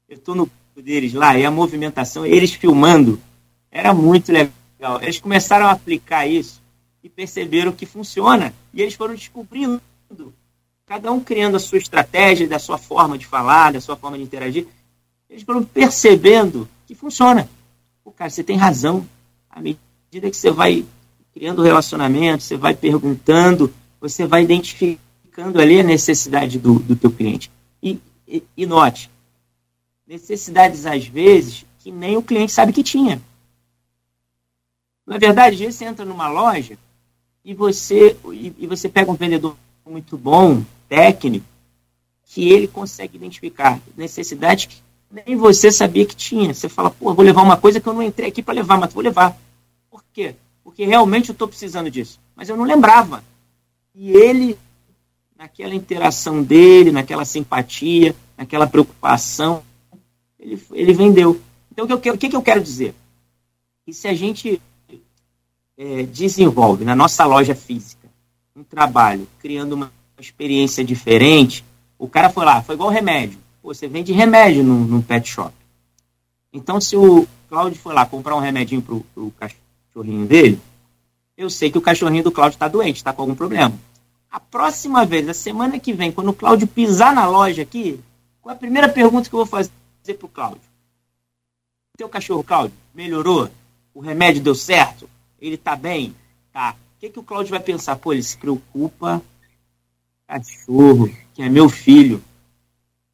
eu estou no deles lá e a movimentação, eles filmando, era muito legal. Eles começaram a aplicar isso e perceberam que funciona. E eles foram descobrindo, cada um criando a sua estratégia, da sua forma de falar, da sua forma de interagir. Eles foram percebendo que funciona. Pô, cara, você tem razão. À medida que você vai criando relacionamento, você vai perguntando, você vai identificando ali a necessidade do, do teu cliente. E, e, e note, necessidades às vezes que nem o cliente sabe que tinha. Na verdade, às vezes você entra numa loja e você, e, e você pega um vendedor muito bom, técnico, que ele consegue identificar necessidades que nem você sabia que tinha. Você fala, pô, vou levar uma coisa que eu não entrei aqui para levar, mas vou levar. Por quê? Porque realmente eu estou precisando disso. Mas eu não lembrava. E ele, naquela interação dele, naquela simpatia, naquela preocupação, ele, ele vendeu. Então, o que, eu, o que eu quero dizer? Que se a gente é, desenvolve na nossa loja física um trabalho criando uma experiência diferente, o cara foi lá, foi igual remédio. Você vende remédio no pet shop. Então, se o Cláudio foi lá comprar um remedinho pro, pro cachorrinho dele, eu sei que o cachorrinho do Cláudio está doente, está com algum problema. A próxima vez, a semana que vem, quando o Cláudio pisar na loja aqui, qual é a primeira pergunta que eu vou fazer para o Cláudio? Teu cachorro, Cláudio, melhorou? O remédio deu certo? Ele está bem? Tá. O que, que o Cláudio vai pensar? Pô, ele se preocupa cachorro, que é meu filho.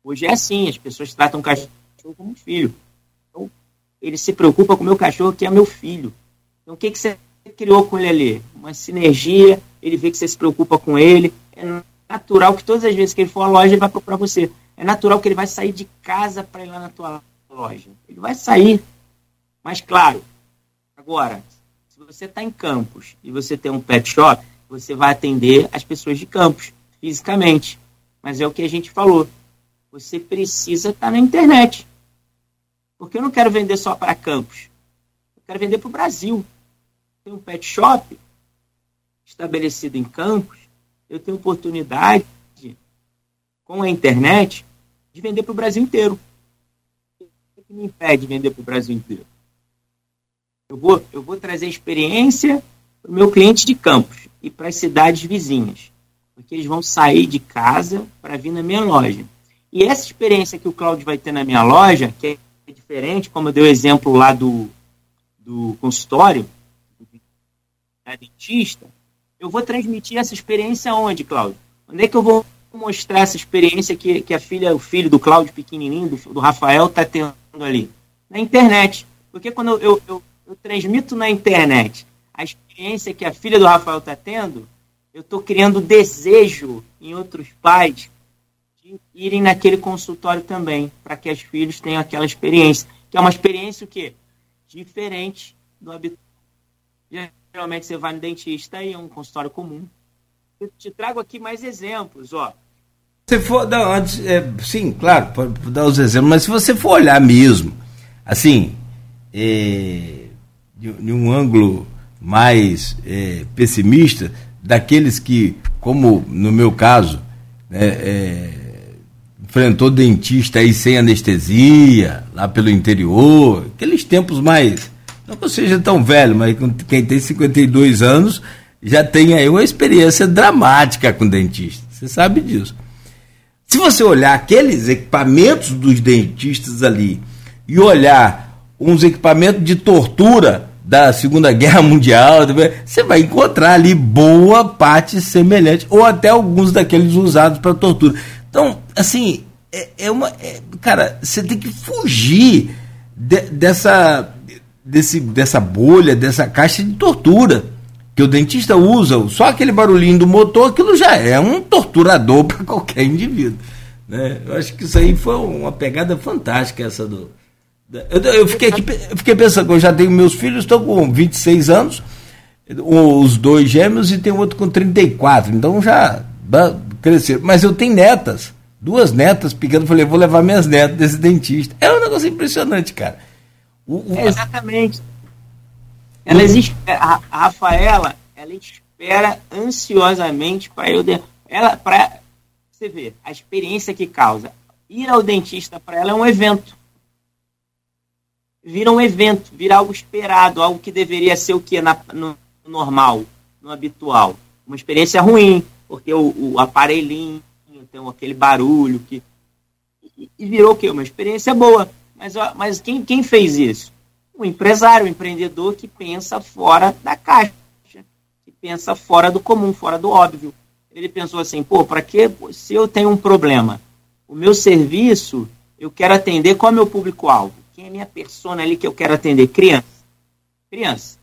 Hoje é assim, as pessoas tratam o cachorro como um filho. Então, ele se preocupa com o meu cachorro, que é meu filho. Então, o que, que você criou com ele ali? Uma sinergia, ele vê que você se preocupa com ele. É natural que todas as vezes que ele for à loja, ele vai procurar você. É natural que ele vai sair de casa para ir lá na tua loja. Ele vai sair. Mas, claro, agora, se você está em campus e você tem um pet shop, você vai atender as pessoas de campus, fisicamente. Mas é o que a gente falou. Você precisa estar na internet. Porque eu não quero vender só para campus. Eu quero vender para o Brasil tenho um pet shop estabelecido em Campos, eu tenho oportunidade, com a internet, de vender para o Brasil inteiro. O que me impede de vender para o Brasil inteiro? Eu vou, eu vou trazer experiência para o meu cliente de Campos e para as cidades vizinhas. Porque eles vão sair de casa para vir na minha loja. E essa experiência que o Cláudio vai ter na minha loja, que é diferente, como eu dei o exemplo lá do, do consultório, da dentista, eu vou transmitir essa experiência onde, Cláudio? Onde é que eu vou mostrar essa experiência que, que a filha, o filho do Cláudio pequenininho, do, do Rafael, está tendo ali? Na internet. Porque quando eu, eu, eu, eu transmito na internet a experiência que a filha do Rafael está tendo, eu estou criando desejo em outros pais irem naquele consultório também, para que os filhos tenham aquela experiência, que é uma experiência o quê? Diferente do habitual. Geralmente você vai no dentista e é um consultório comum. Eu te trago aqui mais exemplos, ó. Se for, não, antes, é, sim, claro, pode dar os exemplos, mas se você for olhar mesmo, assim, é, de, de, um ângulo mais é, pessimista, daqueles que, como no meu caso, né, é, enfrentou dentista aí sem anestesia, lá pelo interior, aqueles tempos mais não que eu seja tão velho, mas quem tem 52 anos já tem aí uma experiência dramática com dentista. Você sabe disso. Se você olhar aqueles equipamentos dos dentistas ali e olhar uns equipamentos de tortura da Segunda Guerra Mundial, você vai encontrar ali boa parte semelhante, ou até alguns daqueles usados para tortura. Então, assim, é, é uma. É, cara, você tem que fugir de, dessa, desse, dessa bolha, dessa caixa de tortura que o dentista usa, só aquele barulhinho do motor, aquilo já é um torturador para qualquer indivíduo. Né? Eu acho que isso aí foi uma pegada fantástica, essa do. Eu, eu fiquei aqui, eu fiquei pensando, eu já tenho meus filhos, estão com 26 anos, os dois gêmeos e tem outro com 34, então já cresceram. Mas eu tenho netas, duas netas pequenas, falei, vou levar minhas netas desse dentista. É um negócio impressionante, cara. O, o... É exatamente. Ela existe, a, a Rafaela, ela espera ansiosamente para eu. De, ela, para você ver, a experiência que causa. Ir ao dentista para ela é um evento. Vira um evento, vira algo esperado, algo que deveria ser o que? Na, no normal, no habitual. Uma experiência ruim, porque o, o aparelhinho tem aquele barulho que. E virou o quê? Uma experiência boa. Mas, mas quem, quem fez isso? um empresário, um empreendedor que pensa fora da caixa, que pensa fora do comum, fora do óbvio. Ele pensou assim, pô, para que se eu tenho um problema, o meu serviço, eu quero atender qual é o meu público-alvo? Quem é a minha persona ali que eu quero atender? Criança. Criança.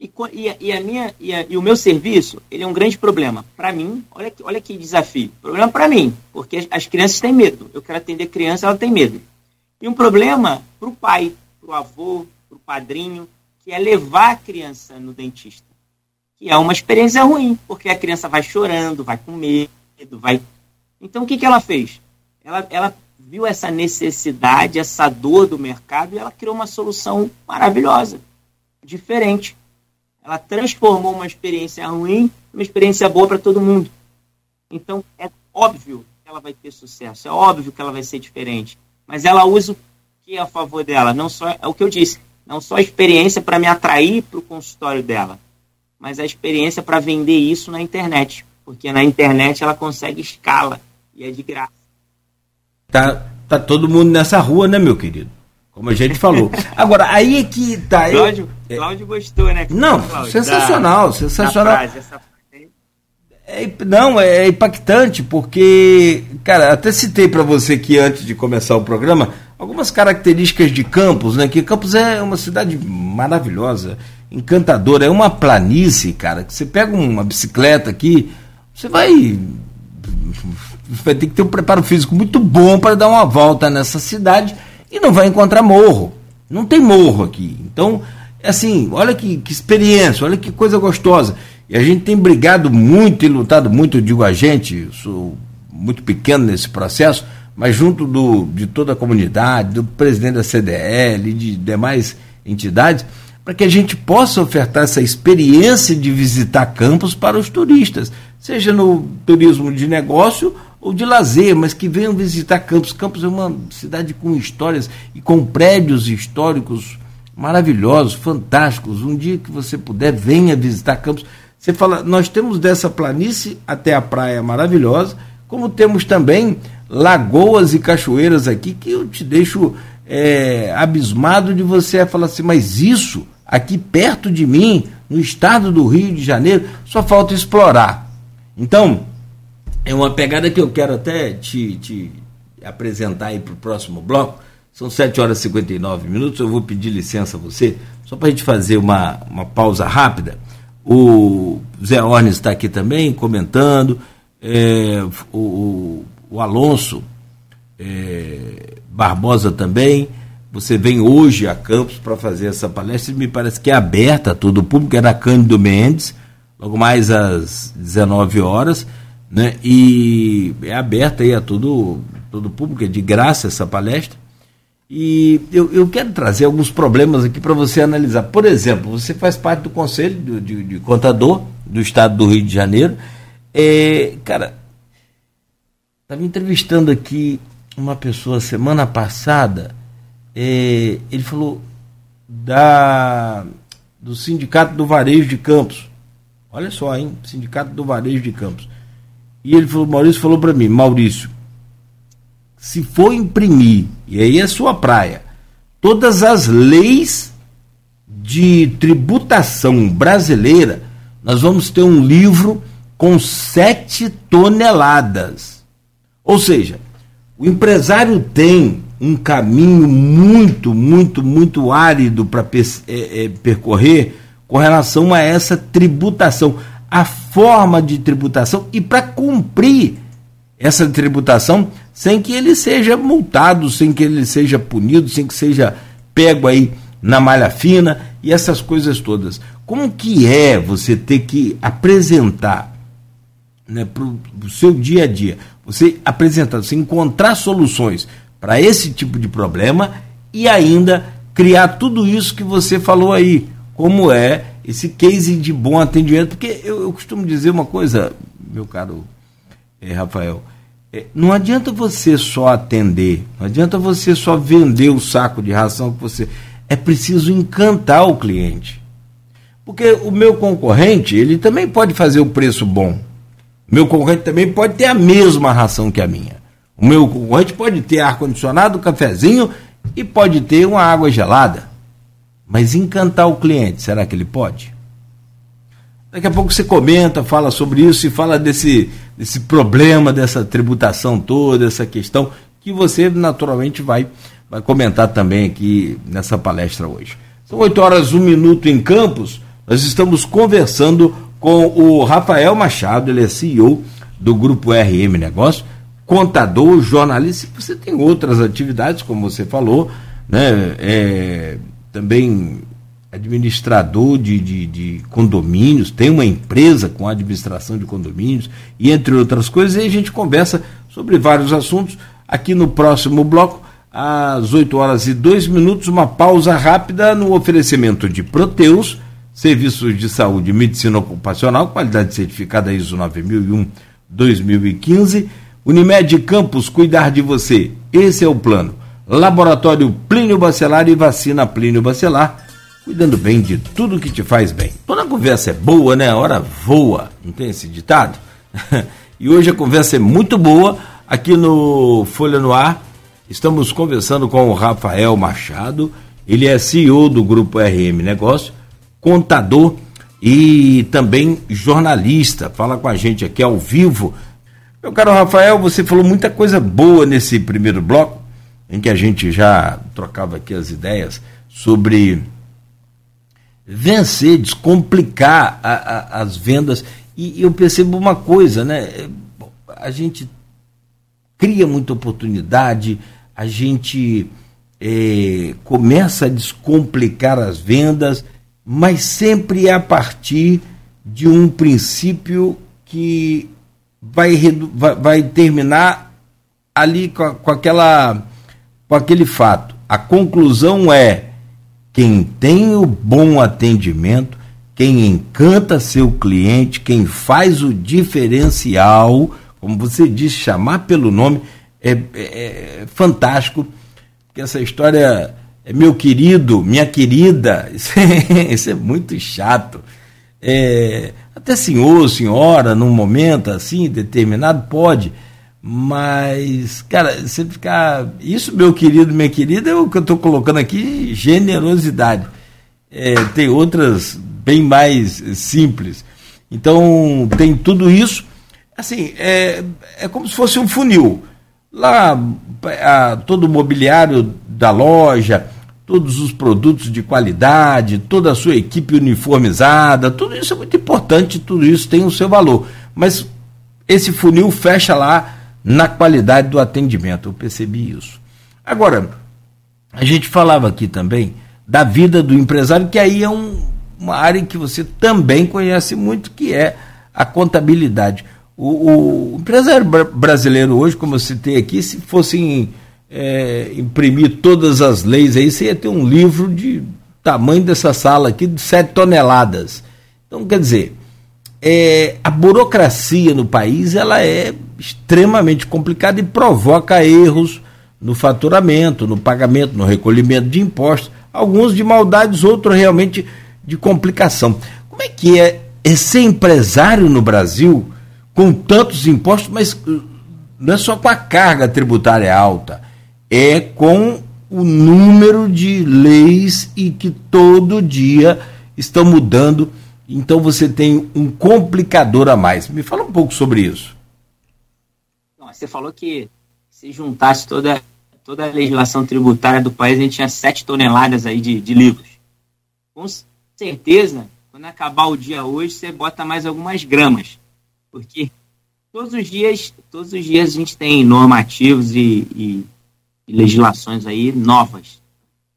E, e, a minha, e, a, e, o meu serviço, ele é um grande problema. Para mim, olha que, olha que desafio. Problema para mim, porque as, as crianças têm medo. Eu quero atender criança, ela tem medo. E um problema para o pai, para o avô, para o padrinho, que é levar a criança no dentista. Que é uma experiência ruim, porque a criança vai chorando, vai com medo, vai. Então o que, que ela fez? Ela, ela viu essa necessidade, essa dor do mercado e ela criou uma solução maravilhosa, diferente. Ela transformou uma experiência ruim em uma experiência boa para todo mundo. Então é óbvio que ela vai ter sucesso, é óbvio que ela vai ser diferente mas ela usa o que é a favor dela. Não só é o que eu disse, não só a experiência para me atrair para o consultório dela, mas a experiência para vender isso na internet, porque na internet ela consegue escala e é de graça. Tá, tá todo mundo nessa rua, né, meu querido? Como a gente falou. Agora, aí é que tá. Cláudio, eu, Cláudio gostou, né? Não, Cláudio, sensacional, da, sensacional. Da frase, essa é, não, é impactante, porque, cara, até citei para você aqui antes de começar o programa algumas características de Campos, né? Que Campos é uma cidade maravilhosa, encantadora, é uma planície, cara, que você pega uma bicicleta aqui, você vai vai ter que ter um preparo físico muito bom para dar uma volta nessa cidade e não vai encontrar morro. Não tem morro aqui. Então, assim, olha que, que experiência, olha que coisa gostosa. E a gente tem brigado muito e lutado muito, digo a gente, sou muito pequeno nesse processo, mas junto do, de toda a comunidade, do presidente da CDL, de demais entidades, para que a gente possa ofertar essa experiência de visitar campos para os turistas, seja no turismo de negócio ou de lazer, mas que venham visitar Campos. Campos é uma cidade com histórias e com prédios históricos maravilhosos, fantásticos. Um dia que você puder, venha visitar Campos. Você fala, nós temos dessa planície até a praia maravilhosa, como temos também lagoas e cachoeiras aqui que eu te deixo é, abismado de você falar assim, mas isso aqui perto de mim, no estado do Rio de Janeiro, só falta explorar. Então, é uma pegada que eu quero até te, te apresentar aí para o próximo bloco. São 7 horas e 59 minutos. Eu vou pedir licença a você, só para a gente fazer uma, uma pausa rápida. O Zé Ornes está aqui também comentando. É, o, o, Alonso é, Barbosa também. Você vem hoje a Campos para fazer essa palestra, me parece que é aberta a todo o público, é na Cândido Mendes, logo mais às 19 horas, né? E é aberta aí a todo, todo público, é de graça essa palestra. E eu, eu quero trazer alguns problemas aqui para você analisar. Por exemplo, você faz parte do Conselho de, de, de Contador do Estado do Rio de Janeiro. É, cara, estava entrevistando aqui uma pessoa semana passada. É, ele falou da, do Sindicato do Varejo de Campos. Olha só, hein? Sindicato do Varejo de Campos. E ele falou, Maurício falou para mim, Maurício, se for imprimir, e aí é sua praia, todas as leis de tributação brasileira, nós vamos ter um livro com 7 toneladas. Ou seja, o empresário tem um caminho muito, muito, muito árido para é, é, percorrer com relação a essa tributação, a forma de tributação e para cumprir essa tributação sem que ele seja multado, sem que ele seja punido, sem que seja pego aí na malha fina e essas coisas todas. Como que é você ter que apresentar né, para o seu dia a dia, você apresentar, você encontrar soluções para esse tipo de problema e ainda criar tudo isso que você falou aí, como é esse case de bom atendimento, porque eu, eu costumo dizer uma coisa, meu caro é, Rafael, é, não adianta você só atender, não adianta você só vender o saco de ração que você. É preciso encantar o cliente. Porque o meu concorrente, ele também pode fazer o preço bom. O meu concorrente também pode ter a mesma ração que a minha. O meu concorrente pode ter ar-condicionado, cafezinho e pode ter uma água gelada. Mas encantar o cliente, será que ele pode? Daqui a pouco você comenta, fala sobre isso e fala desse, desse problema, dessa tributação toda, essa questão, que você naturalmente vai, vai comentar também aqui nessa palestra hoje. São 8 horas, 1 minuto em Campos. Nós estamos conversando com o Rafael Machado, ele é CEO do Grupo RM Negócio contador, jornalista, você tem outras atividades, como você falou, né? É, também administrador de, de, de, condomínios, tem uma empresa com administração de condomínios, e entre outras coisas, e a gente conversa sobre vários assuntos. Aqui no próximo bloco, às 8 horas e 2 minutos, uma pausa rápida no oferecimento de Proteus, serviços de saúde e medicina ocupacional, qualidade certificada ISO 9001-2015 Unimed Campos, cuidar de você. Esse é o plano. Laboratório Plínio Bacelar e vacina Plínio Bacelar, cuidando bem de tudo que te faz bem. Toda conversa é boa, né? A hora voa, não tem esse ditado? e hoje a conversa é muito boa aqui no Folha no Ar. Estamos conversando com o Rafael Machado, ele é CEO do Grupo RM Negócio, contador e também jornalista. Fala com a gente aqui ao vivo meu caro Rafael, você falou muita coisa boa nesse primeiro bloco, em que a gente já trocava aqui as ideias sobre vencer, descomplicar a, a, as vendas. E eu percebo uma coisa, né? A gente cria muita oportunidade, a gente é, começa a descomplicar as vendas, mas sempre é a partir de um princípio que vai, vai, vai terminar ali com, com, aquela, com aquele fato. A conclusão é: quem tem o bom atendimento, quem encanta seu cliente, quem faz o diferencial, como você disse, chamar pelo nome, é, é, é fantástico. Porque essa história é meu querido, minha querida, isso é, isso é muito chato. É, até senhor, senhora, num momento assim, determinado, pode. Mas, cara, você ficar. Isso, meu querido, minha querida, é o que eu estou colocando aqui, generosidade. É, tem outras bem mais simples. Então, tem tudo isso. Assim, é, é como se fosse um funil. Lá, a, todo o mobiliário da loja, todos os produtos de qualidade, toda a sua equipe uniformizada, tudo isso é muito importante, tudo isso tem o seu valor. Mas esse funil fecha lá na qualidade do atendimento, eu percebi isso. Agora, a gente falava aqui também da vida do empresário, que aí é um, uma área que você também conhece muito, que é a contabilidade. O, o empresário brasileiro hoje, como eu citei aqui, se fossem é, imprimir todas as leis aí, você ia ter um livro de tamanho dessa sala aqui de 7 toneladas. Então, quer dizer, é, a burocracia no país ela é extremamente complicada e provoca erros no faturamento, no pagamento, no recolhimento de impostos, alguns de maldades, outros realmente de complicação. Como é que é, é ser empresário no Brasil com tantos impostos, mas uh, não é só com a carga tributária alta, é com o número de leis e que todo dia estão mudando. Então você tem um complicador a mais. Me fala um pouco sobre isso. Você falou que se juntasse toda, toda a legislação tributária do país, a gente tinha 7 toneladas aí de, de livros. Com certeza, quando acabar o dia hoje, você bota mais algumas gramas. Porque todos os dias, todos os dias a gente tem normativos e, e, e legislações aí novas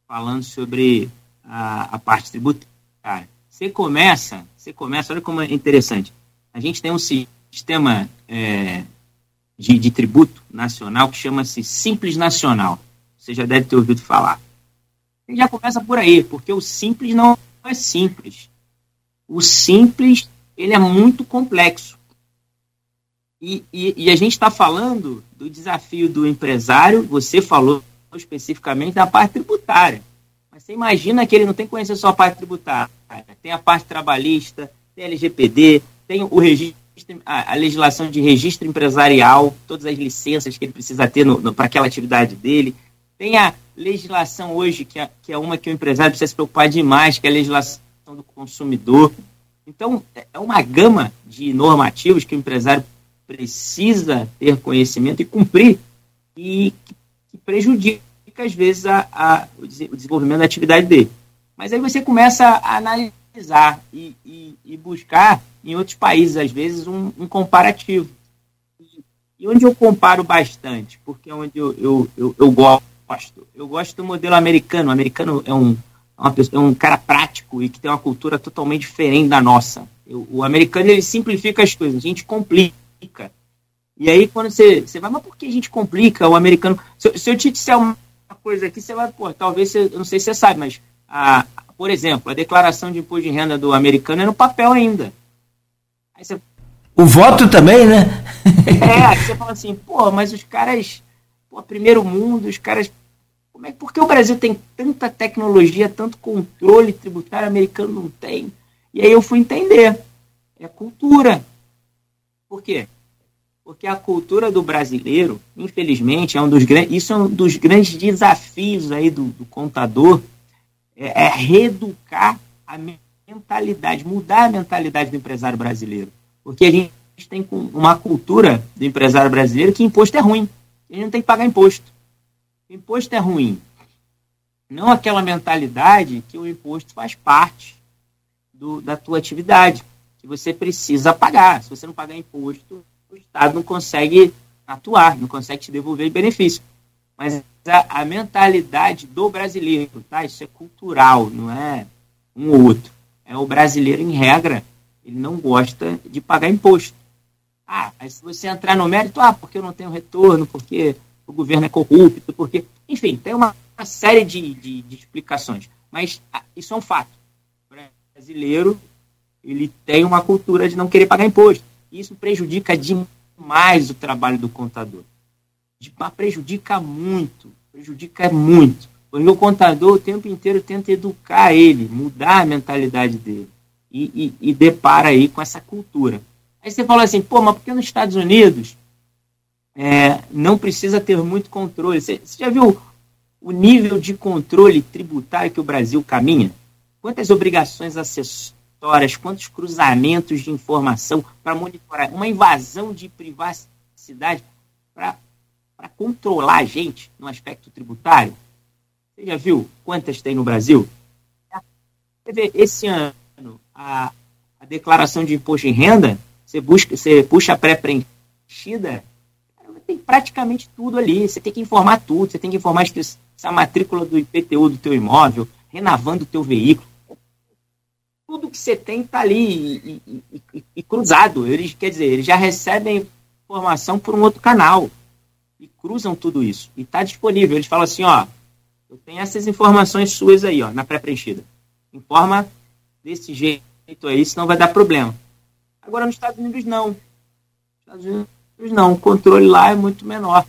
falando sobre a, a, parte tributária. Você começa, você começa, olha como é interessante. A gente tem um sistema é, de, de tributo nacional que chama-se Simples Nacional. Você já deve ter ouvido falar. Ele já começa por aí, porque o simples não é simples. O simples ele é muito complexo. E, e, e a gente está falando do desafio do empresário, você falou especificamente da parte tributária. Mas você imagina que ele não tem que conhecer só a parte tributária. Tem a parte trabalhista, tem a LGPD, tem o registro, a, a legislação de registro empresarial, todas as licenças que ele precisa ter para aquela atividade dele. Tem a legislação hoje, que é, que é uma que o empresário precisa se preocupar demais, que é a legislação do consumidor. Então, é uma gama de normativos que o empresário precisa ter conhecimento e cumprir e que prejudica, às vezes, a, a, o desenvolvimento da atividade dele. Mas aí você começa a analisar e, e, e buscar em outros países, às vezes, um, um comparativo. E onde eu comparo bastante, porque é onde eu, eu, eu, eu gosto. Eu gosto do modelo americano. O americano é um, é um cara prático e que tem uma cultura totalmente diferente da nossa. o americano ele simplifica as coisas, a gente complica. E aí, quando você, você vai, mas por que a gente complica o americano? Se, se eu te disser uma coisa aqui, você vai, pô, talvez, você, eu não sei se você sabe, mas, a, por exemplo, a declaração de imposto de renda do americano é no papel ainda. Você, o voto também, né? é, você fala assim, pô, mas os caras, pô, primeiro mundo, os caras. Como é, por que o Brasil tem tanta tecnologia, tanto controle tributário, americano não tem? E aí eu fui entender. É cultura. Por quê? Porque a cultura do brasileiro, infelizmente, é um dos grandes, isso é um dos grandes desafios aí do, do contador, é, é reeducar a mentalidade, mudar a mentalidade do empresário brasileiro. Porque a gente tem uma cultura do empresário brasileiro que imposto é ruim. Gente não tem que pagar imposto. imposto é ruim. Não aquela mentalidade que o imposto faz parte do, da tua atividade que você precisa pagar. Se você não pagar imposto, o Estado não consegue atuar, não consegue te devolver benefício. Mas a, a, mentalidade do brasileiro, tá? Isso é cultural, não é um ou outro. É o brasileiro, em regra, ele não gosta de pagar imposto. Ah, mas se você entrar no mérito, ah, porque eu não tenho retorno, porque o governo é corrupto, porque. Enfim, tem uma, uma série de, de, de, explicações. Mas ah, isso é um fato. O brasileiro ele tem uma cultura de não querer pagar imposto. Isso prejudica demais o trabalho do contador. Prejudica muito, prejudica muito. O contador o tempo inteiro tenta educar ele, mudar a mentalidade dele. E, e, e depara aí com essa cultura. Aí você fala assim, pô, mas por que nos Estados Unidos é, não precisa ter muito controle? Você, você já viu o nível de controle tributário que o Brasil caminha? Quantas obrigações acessórias? Histórias, quantos cruzamentos de informação para monitorar, uma invasão de privacidade para controlar a gente no aspecto tributário. Você já viu quantas tem no Brasil? Esse ano, a, a declaração de imposto de renda, você, busca, você puxa a pré-preenchida, tem praticamente tudo ali. Você tem que informar tudo, você tem que informar a matrícula do IPTU do teu imóvel, renovando o teu veículo tudo que você tem está ali e, e, e, e, cruzado. Eles, quer dizer, eles já recebem informação por um outro canal e cruzam tudo isso. E está disponível. Eles falam assim, ó, eu tenho essas informações suas aí, ó, na pré-preenchida. Informa desse jeito aí, senão vai dar problema. Agora nos Estados Unidos não. Nos Estados Unidos não. O controle lá é muito menor,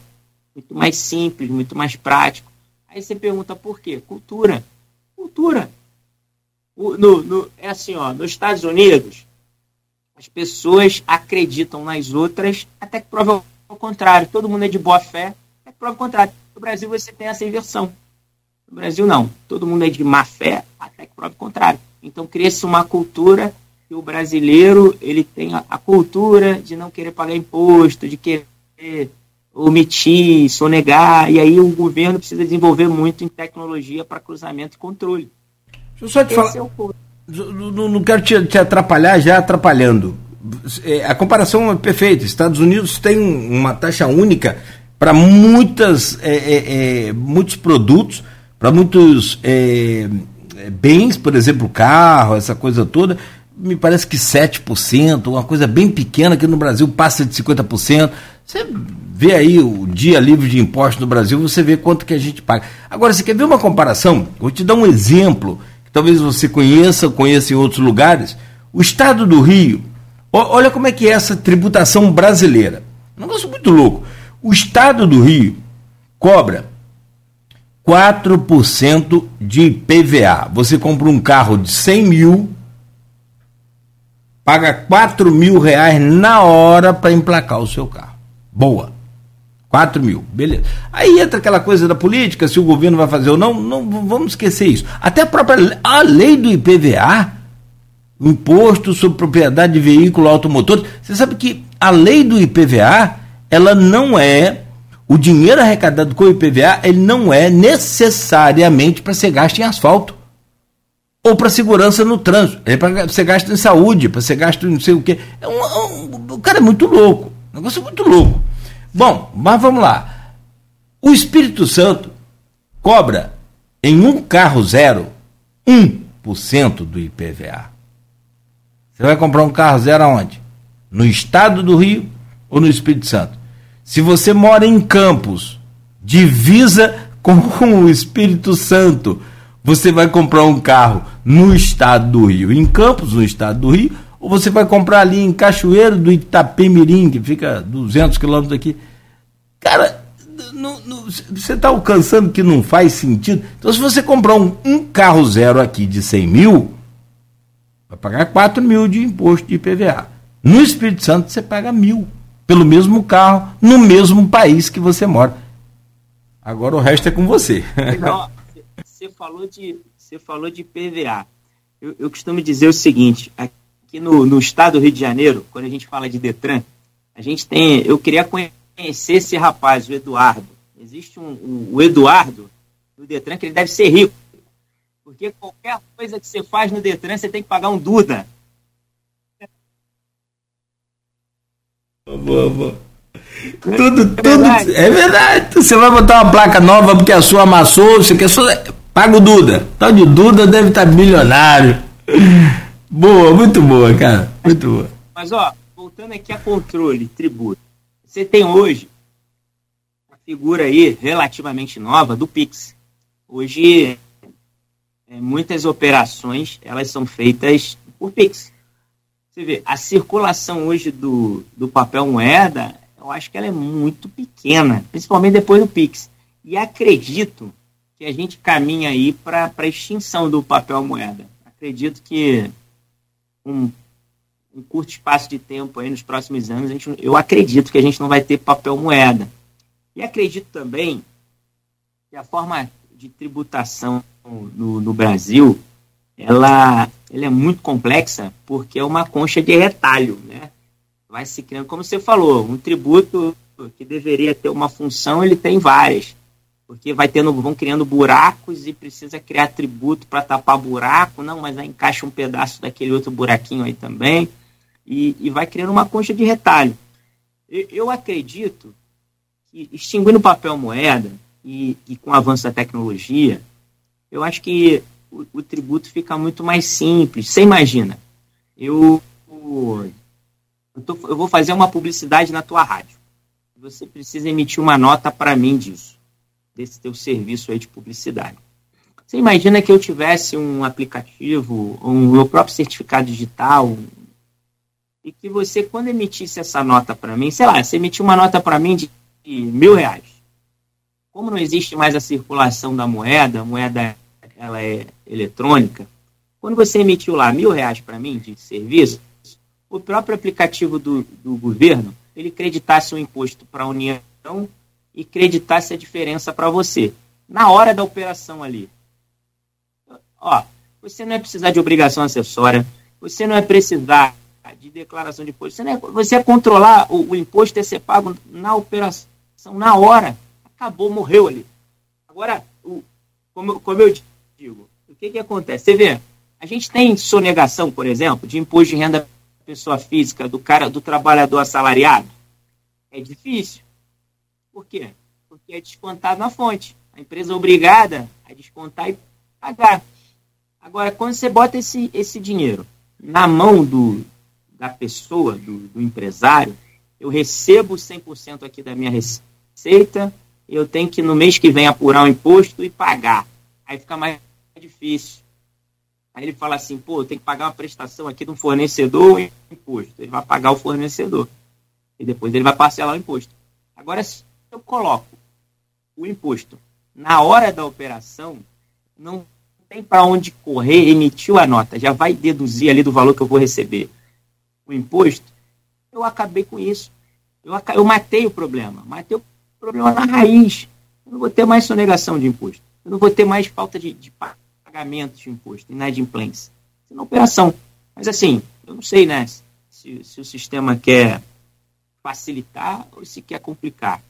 muito mais simples, muito mais prático. Aí você pergunta por quê? Cultura. Cultura no, no, é assim, ó, nos Estados Unidos, as pessoas acreditam nas outras até que prova o contrário. Todo mundo é de boa fé, até que prova o contrário. No Brasil você tem essa inversão. No Brasil, não. Todo mundo é de má fé, até que prova o contrário. Então, cria-se uma cultura que o brasileiro ele tem a, a, cultura de não querer pagar imposto, de querer omitir, sonegar, e aí o governo precisa desenvolver muito em tecnologia para cruzamento e controle. Eu só te falar. É não, não, quero te, te atrapalhar já atrapalhando. É, a comparação é perfeita. Estados Unidos tem uma taxa única para muitas é, é, é muitos produtos, para muitos é, bens, por exemplo, carro, essa coisa toda, me parece que 7%, uma coisa bem pequena, que no Brasil passa de 50%. Você vê aí o dia livre de impostos no Brasil, você vê quanto que a gente paga. Agora, você quer ver uma comparação? Vou te dar um exemplo, talvez você conheça, conheça em outros lugares. O estado do Rio, olha como é que é essa tributação brasileira. Um negócio muito louco. O estado do Rio cobra 4% de IPVA. Você compra um carro de 100 mil, paga 4 mil reais na hora para emplacar o seu carro. Boa. 4 mil, beleza. Aí entra aquela coisa da política, se o governo vai fazer ou não, não vamos esquecer isso. Até a própria a lei do IPVA, Imposto sobre Propriedade de Veículo Automotor, você sabe que a lei do IPVA, ela não é, o dinheiro arrecadado com o IPVA, ele não é necessariamente para ser gasto em asfalto ou para segurança no trânsito, é para ser gasto em saúde, para ser gasto em não sei o quê. É um, é um, o cara é muito louco. Um negócio muito louco. Bom, mas vamos lá. O Espírito Santo cobra em um carro zero 1% do IPVA. Você vai comprar um carro zero aonde? No estado do Rio ou no Espírito Santo? Se você mora em Campos, divisa com o Espírito Santo, você vai comprar um carro no estado do Rio, em Campos, no estado do Rio, ou você vai comprar ali em Cachoeiro do Itapemirim, que fica 200 quilômetros daqui. Cara, você está alcançando que não faz sentido. Então, se você comprar um, um, carro zero aqui de 100 mil, vai pagar 4 mil de imposto de IPVA. No Espírito Santo, você paga mil pelo mesmo carro, no mesmo país que você mora. Agora o resto é com você. Você falou de, você falou de IPVA. Eu, eu costumo dizer o seguinte: aqui aqui no, no estado do Rio de Janeiro, quando a gente fala de Detran, a gente tem. Eu queria conhecer esse rapaz, o Eduardo. Existe um, um, o Eduardo do Detran que ele deve ser rico. Porque qualquer coisa que você faz no Detran, você tem que pagar um Duda. Boa, boa. Tudo, é tudo. É verdade. Você vai botar uma placa nova porque a sua amassou, você quer só. Paga o Duda. Tal de Duda deve estar milionário. Boa, muito boa, cara. Muito boa. Mas, ó, voltando aqui a controle, tributo. Você tem hoje uma figura aí relativamente nova do Pix. Hoje, é, muitas operações, elas são feitas por Pix. Você vê, a circulação hoje do, do papel moeda, eu acho que ela é muito pequena, principalmente depois do Pix. E acredito que a gente caminha aí para a extinção do papel moeda. Acredito que um, um curto espaço de tempo aí nos próximos anos, a gente, eu acredito que a gente não vai ter papel moeda. E acredito também que a forma de tributação no, no Brasil ela, ela é muito complexa porque é uma concha de retalho, né? Vai se criando, como você falou, um tributo que deveria ter uma função, ele tem várias porque vai tendo, vão criando buracos e precisa criar tributo para tapar buraco, não, mas aí encaixa um pedaço daquele outro buraquinho aí também, e, e vai criando uma concha de retalho. Eu, eu acredito que extinguindo papel moeda e, e, com o avanço da tecnologia, eu acho que o, o tributo fica muito mais simples. Você imagina, eu, eu, tô, eu vou fazer uma publicidade na tua rádio. Você precisa emitir uma nota para mim disso desse teu serviço aí de publicidade. Você imagina que eu tivesse um aplicativo, um meu próprio certificado digital, e que você, quando emitisse essa nota para mim, sei lá, você emitiu uma nota para mim de mil reais. Como não existe mais a circulação da moeda, a moeda ela é eletrônica, quando você emitiu lá mil reais para mim de serviço, o próprio aplicativo do, do governo, ele creditasse um imposto para a União e creditasse a diferença para você. na hora da operação ali. Ó, você não é precisar de obrigação acessória, você não é precisar de declaração de imposto, você, não é, você é controlar o, o imposto é ser pago na operação, na hora. Acabou, morreu ali. Agora, o, como, como eu digo, o que, que acontece? Você vê, a gente tem sonegação, por exemplo, de imposto de renda pessoa física, do cara, do trabalhador assalariado? É difícil. Por quê? Porque é descontado na fonte. A empresa é obrigada a descontar e pagar. Agora, quando você bota esse, esse dinheiro na mão do, da pessoa, do, do empresário, eu recebo 100% aqui da minha receita, eu tenho que no mês que vem apurar o imposto e pagar. Aí fica mais difícil. Aí ele fala assim, pô, tem que pagar uma prestação aqui de um fornecedor e imposto. Ele vai pagar o fornecedor. E depois ele vai parcelar o imposto. Agora, se eu coloco o imposto na hora da operação, não tem para onde correr, emitiu a nota, já vai deduzir ali do valor que eu vou receber o imposto, eu acabei com isso. Eu, eu matei o problema, matei o problema na raiz. Eu não vou ter mais sonegação de imposto. Eu não vou ter mais falta de, de pagamento de imposto, inadimplência. Isso é uma operação. Mas assim, eu não sei, né, se, se o sistema quer facilitar ou se quer complicar.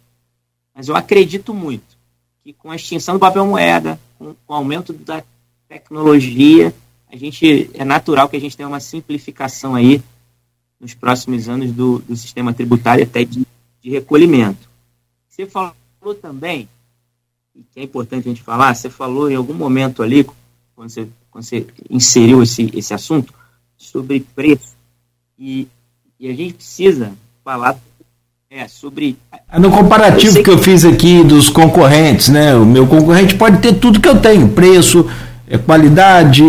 Mas eu acredito muito que com a extinção do papel moeda, com, com o aumento da tecnologia, a gente é natural que a gente tenha uma simplificação aí nos próximos anos do, do sistema tributário até de, de recolhimento. Você falou também, e que é importante a gente falar, você falou em algum momento ali, quando você, quando você inseriu esse, esse assunto, sobre preço. E, e a gente precisa falar é, sobre. No comparativo eu que eu fiz aqui dos concorrentes, né? O meu concorrente pode ter tudo que eu tenho: preço, é qualidade,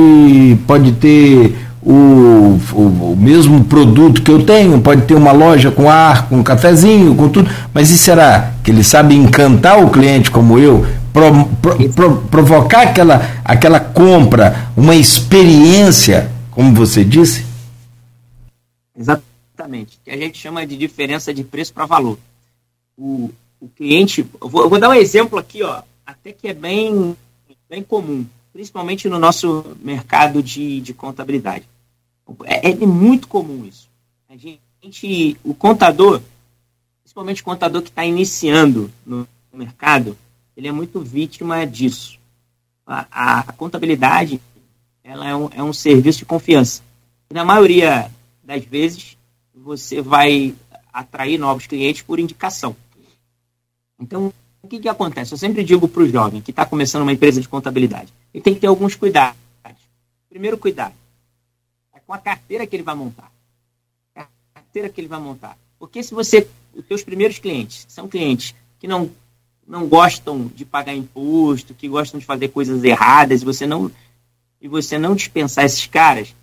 pode ter o, o, o, mesmo produto que eu tenho, pode ter uma loja com ar, com cafezinho, com tudo, mas e será que ele sabe encantar o cliente como eu? Pro, pro, pro, provocar aquela, aquela compra, uma experiência, como você disse? Exatamente, que a gente chama de diferença de preço para valor. O, o cliente, vou, vou dar um exemplo aqui, ó, até que é bem, bem comum principalmente no nosso mercado de, de contabilidade. É, é muito comum isso. A gente, o contador, principalmente o contador que está iniciando no mercado, ele é muito vítima disso. A, a, a contabilidade ela é um, é um serviço de confiança. E na maioria das vezes, você vai atrair novos clientes por indicação. Então, o que, que acontece? Eu sempre digo para o jovem que está começando uma empresa de contabilidade, ele tem que ter alguns cuidados. Primeiro cuidado é com a carteira que ele vai montar. A carteira que ele vai montar. Porque se você, os seus primeiros clientes são clientes que não não gostam de pagar imposto, que gostam de fazer coisas erradas, e você não e você não dispensar esses caras,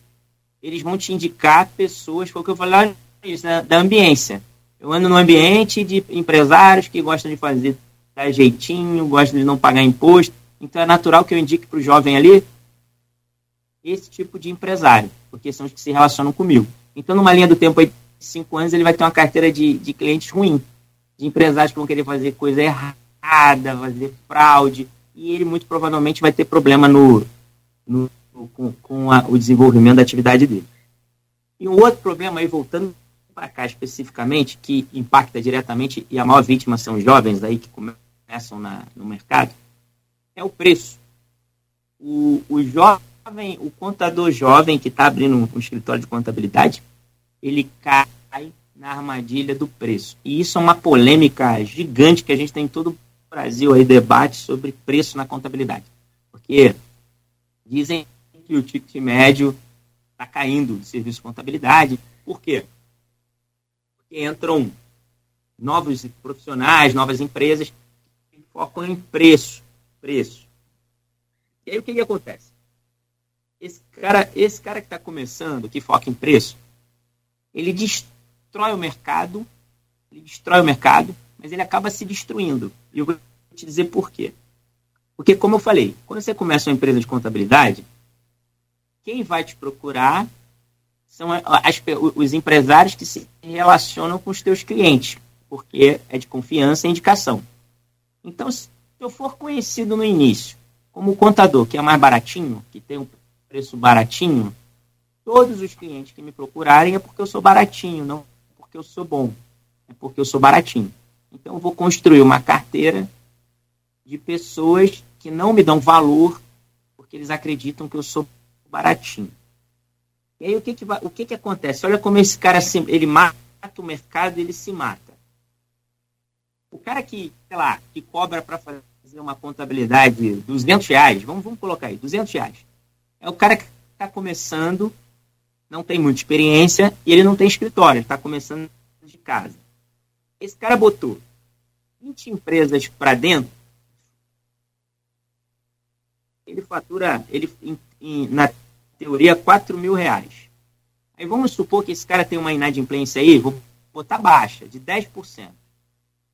eles vão te indicar pessoas, foi o que eu falei isso, né, da ambiência. Eu ando no ambiente de empresários que gostam de fazer dar jeitinho, gostam de não pagar imposto. Então é natural que eu indique para o jovem ali esse tipo de empresário, porque são os que se relacionam comigo. Então, numa linha do tempo aí de cinco anos, ele vai ter uma carteira de, de clientes ruim, de empresários que vão querer fazer coisa errada, fazer fraude, e ele muito provavelmente vai ter problema no, no com, com a, o desenvolvimento da atividade dele. E um outro problema aí, voltando para cá especificamente, que impacta diretamente, e a maior vítima são os jovens aí que começam na, no mercado, é o preço. O, o jovem, o contador jovem que está abrindo um, um escritório de contabilidade, ele cai na armadilha do preço. E isso é uma polêmica gigante que a gente tem em todo o Brasil aí, debate sobre preço na contabilidade. Porque dizem que o ticket médio está caindo de serviço de contabilidade. Por quê? Porque entram novos profissionais, novas empresas que focam em preço preço. E aí o que, que acontece? Esse cara, esse cara que está começando, que foca em preço, ele destrói o mercado, ele destrói o mercado, mas ele acaba se destruindo. E eu vou te dizer por quê. Porque, como eu falei, quando você começa uma empresa de contabilidade, quem vai te procurar são as, os empresários que se relacionam com os teus clientes, porque é de confiança e indicação. Então, Se eu for conhecido no início como contador, que é mais baratinho, que tem um preço baratinho, todos os clientes que me procurarem é porque eu sou baratinho, não porque eu sou bom, é porque eu sou baratinho. Então eu vou construir uma carteira de pessoas que não me dão valor porque eles acreditam que eu sou baratinho. E aí o que que, o que, que acontece? Olha como esse cara se, ele mata o mercado, ele se mata. O cara que, sei lá, que cobra para fazer uma contabilidade 200 reais, vamos, vamos colocar aí, 200 reais. É o cara que está começando, não tem muita experiência e ele não tem escritório, está começando de casa. Esse cara botou 20 empresas para dentro, ele fatura, ele em, em, na teoria, 4 mil reais. Aí vamos supor que esse cara tem uma inadimplência aí, vou botar baixa, de 10%.